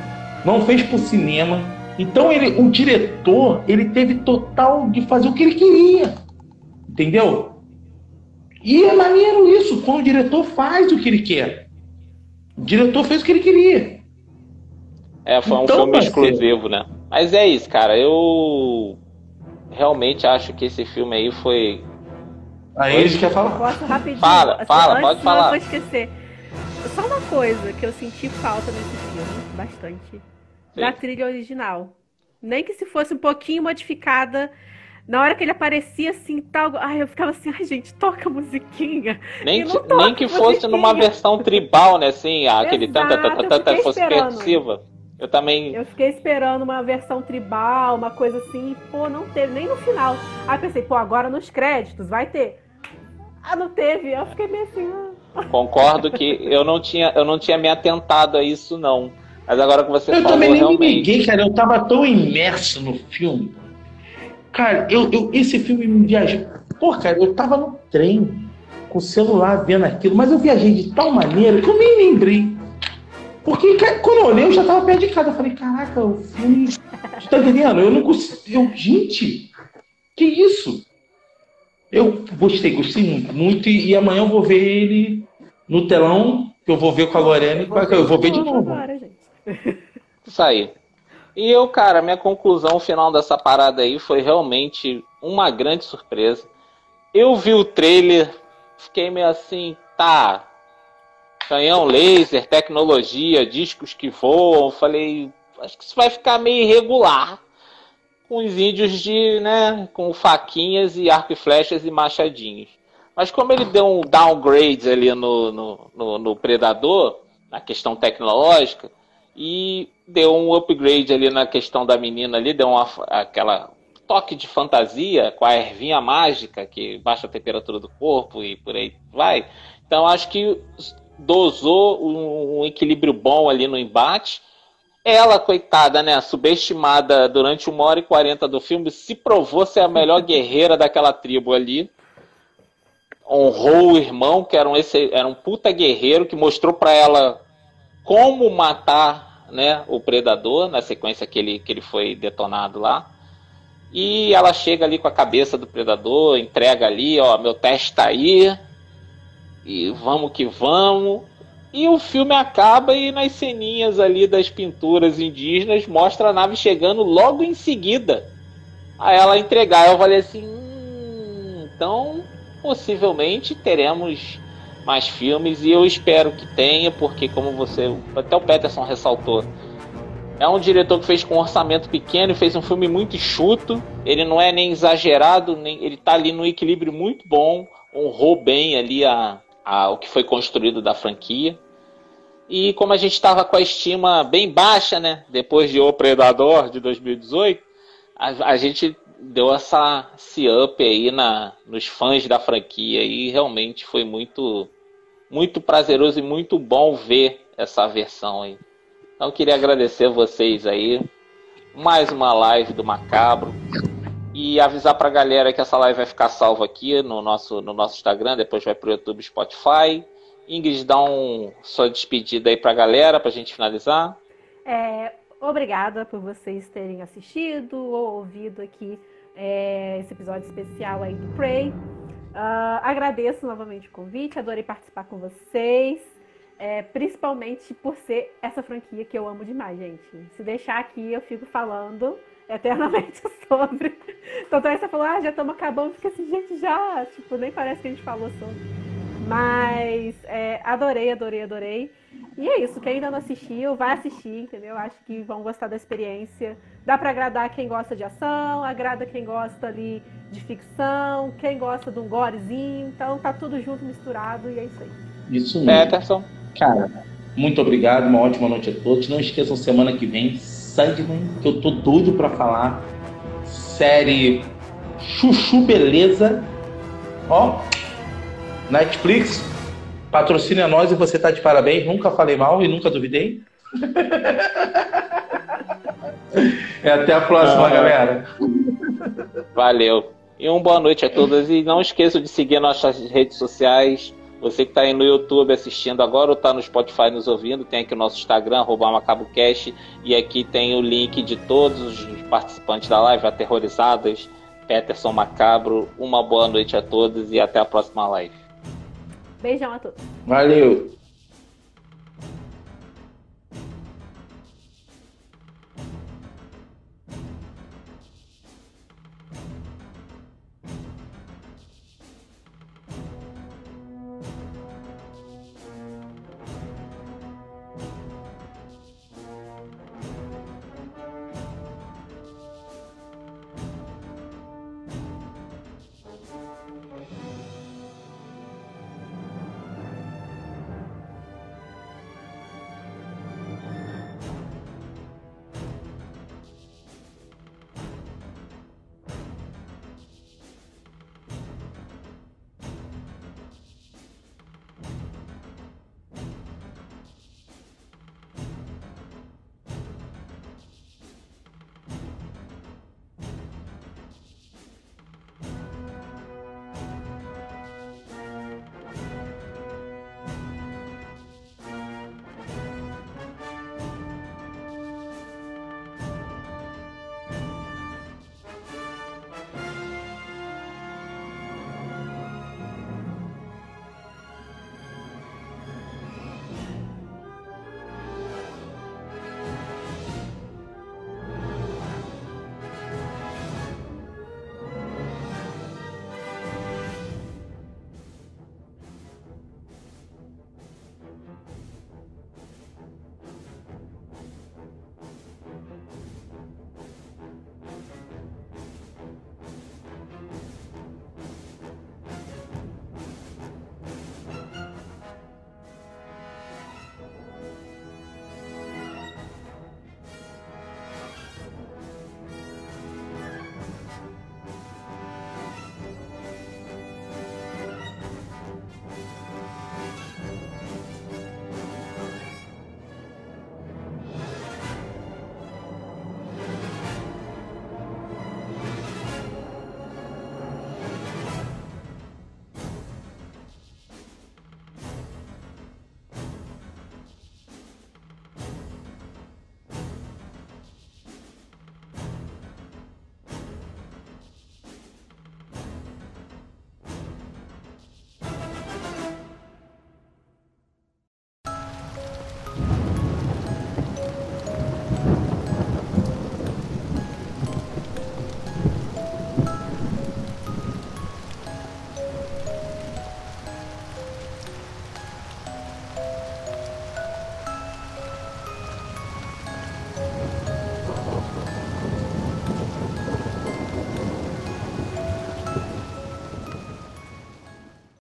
não fez pro cinema. Então ele, o diretor, ele teve total de fazer o que ele queria. Entendeu? E é maneiro isso, quando o diretor faz o que ele quer. O diretor fez o que ele queria. É, foi um então, filme exclusivo, né? Mas é isso, cara. Eu realmente acho que esse filme aí foi. Aí ele quer falar. Posso rapidinho? Fala, assim, fala, pode falar. Não vou esquecer. Só uma coisa que eu senti falta nesse filme, bastante, Sim. da trilha original. Nem que se fosse um pouquinho modificada. Na hora que ele aparecia assim, tal, ai, eu ficava assim, ai gente, toca musiquinha. Nem, que, nem que fosse numa versão tribal, né? Assim, aquele tanta, tanta, tanta, fosse percussiva. Eu também. Eu fiquei esperando uma versão tribal, uma coisa assim, e, pô, não teve, nem no final. Aí pensei, pô, agora nos créditos vai ter. Ah, não teve. Eu fiquei meio assim. Ah. Concordo que eu não tinha, eu não tinha me atentado a isso, não. Mas agora que você eu falou, também nem realmente... me liguei, cara. Eu tava tão imerso no filme. Cara, eu, eu, esse filme me viajou. Pô, cara, eu tava no trem com o celular vendo aquilo, mas eu viajei de tal maneira que eu nem lembrei. Porque quando eu olhei, eu já tava perto de casa. Eu falei, caraca, o filme. Tu tá entendendo? Eu não consigo. Eu, gente, que isso? Eu gostei, gostei muito, muito e, e, amanhã eu vou ver ele no telão, que eu vou ver com a Lorena e eu vou ver de novo. Isso aí. E eu, cara, minha conclusão final dessa parada aí foi realmente uma grande surpresa. Eu vi o trailer, fiquei meio assim, tá, canhão laser, tecnologia, discos que voam. Falei, acho que isso vai ficar meio irregular. Com os índios de, né, com faquinhas e arco e flechas e machadinhos. Mas como ele deu um downgrade ali no, no, no, no Predador, na questão tecnológica, e deu um upgrade ali na questão da menina ali, deu uma, aquela toque de fantasia com a ervinha mágica que baixa a temperatura do corpo e por aí vai. Então acho que dosou um, um equilíbrio bom ali no embate. Ela, coitada, né, subestimada durante uma hora e quarenta do filme, se provou ser a melhor guerreira daquela tribo ali. Honrou o irmão, que era um, esse, era um puta guerreiro, que mostrou para ela como matar né, o predador, na sequência que ele, que ele foi detonado lá. E ela chega ali com a cabeça do predador, entrega ali, ó, meu teste tá aí, e vamos que vamos. E o filme acaba e nas ceninhas ali das pinturas indígenas mostra a nave chegando logo em seguida a ela entregar. Eu falei assim, hum, então possivelmente teremos mais filmes e eu espero que tenha, porque como você, até o Peterson ressaltou, é um diretor que fez com um orçamento pequeno e fez um filme muito enxuto. Ele não é nem exagerado, nem ele está ali no equilíbrio muito bom, honrou bem ali a, o que foi construído da franquia. E como a gente estava com a estima bem baixa, né? Depois de O Predador de 2018, a, a gente deu essa esse up aí na, nos fãs da franquia e realmente foi muito muito prazeroso e muito bom ver essa versão aí. Então queria agradecer vocês aí. Mais uma live do Macabro. E avisar pra galera que essa live vai ficar salva aqui no nosso, no nosso Instagram, depois vai pro YouTube Spotify. Ingrid, dá um sua despedida aí pra galera, pra gente finalizar. É, obrigada por vocês terem assistido ou ouvido aqui é, esse episódio especial aí do Prey. Uh, agradeço novamente o convite, adorei participar com vocês. É, principalmente por ser essa franquia que eu amo demais, gente. Se deixar aqui, eu fico falando eternamente sobre. Então, aí você falou, ah, já estamos acabando, fica assim, gente, já, tipo, nem parece que a gente falou sobre. Mas é, adorei, adorei, adorei. E é isso, quem ainda não assistiu, vai assistir, entendeu? Acho que vão gostar da experiência. Dá para agradar quem gosta de ação, agrada quem gosta ali de ficção, quem gosta de um gorezinho. Então tá tudo junto, misturado e é isso aí. Isso mesmo. Peterson. Cara, muito obrigado, uma ótima noite a todos. Não esqueçam, semana que vem, Sandman, que eu tô doido para falar. Série Chuchu Beleza. Ó, Netflix, Patrocina nós e você tá de parabéns. Nunca falei mal e nunca duvidei. é até a próxima, ah, galera. Valeu. E uma boa noite a todas. E não esqueçam de seguir nossas redes sociais. Você que está aí no YouTube assistindo agora ou está no Spotify nos ouvindo, tem aqui o nosso Instagram, MacaboCast, e aqui tem o link de todos os participantes da live, aterrorizadas, Peterson Macabro. Uma boa noite a todos e até a próxima live. Beijão a todos. Valeu.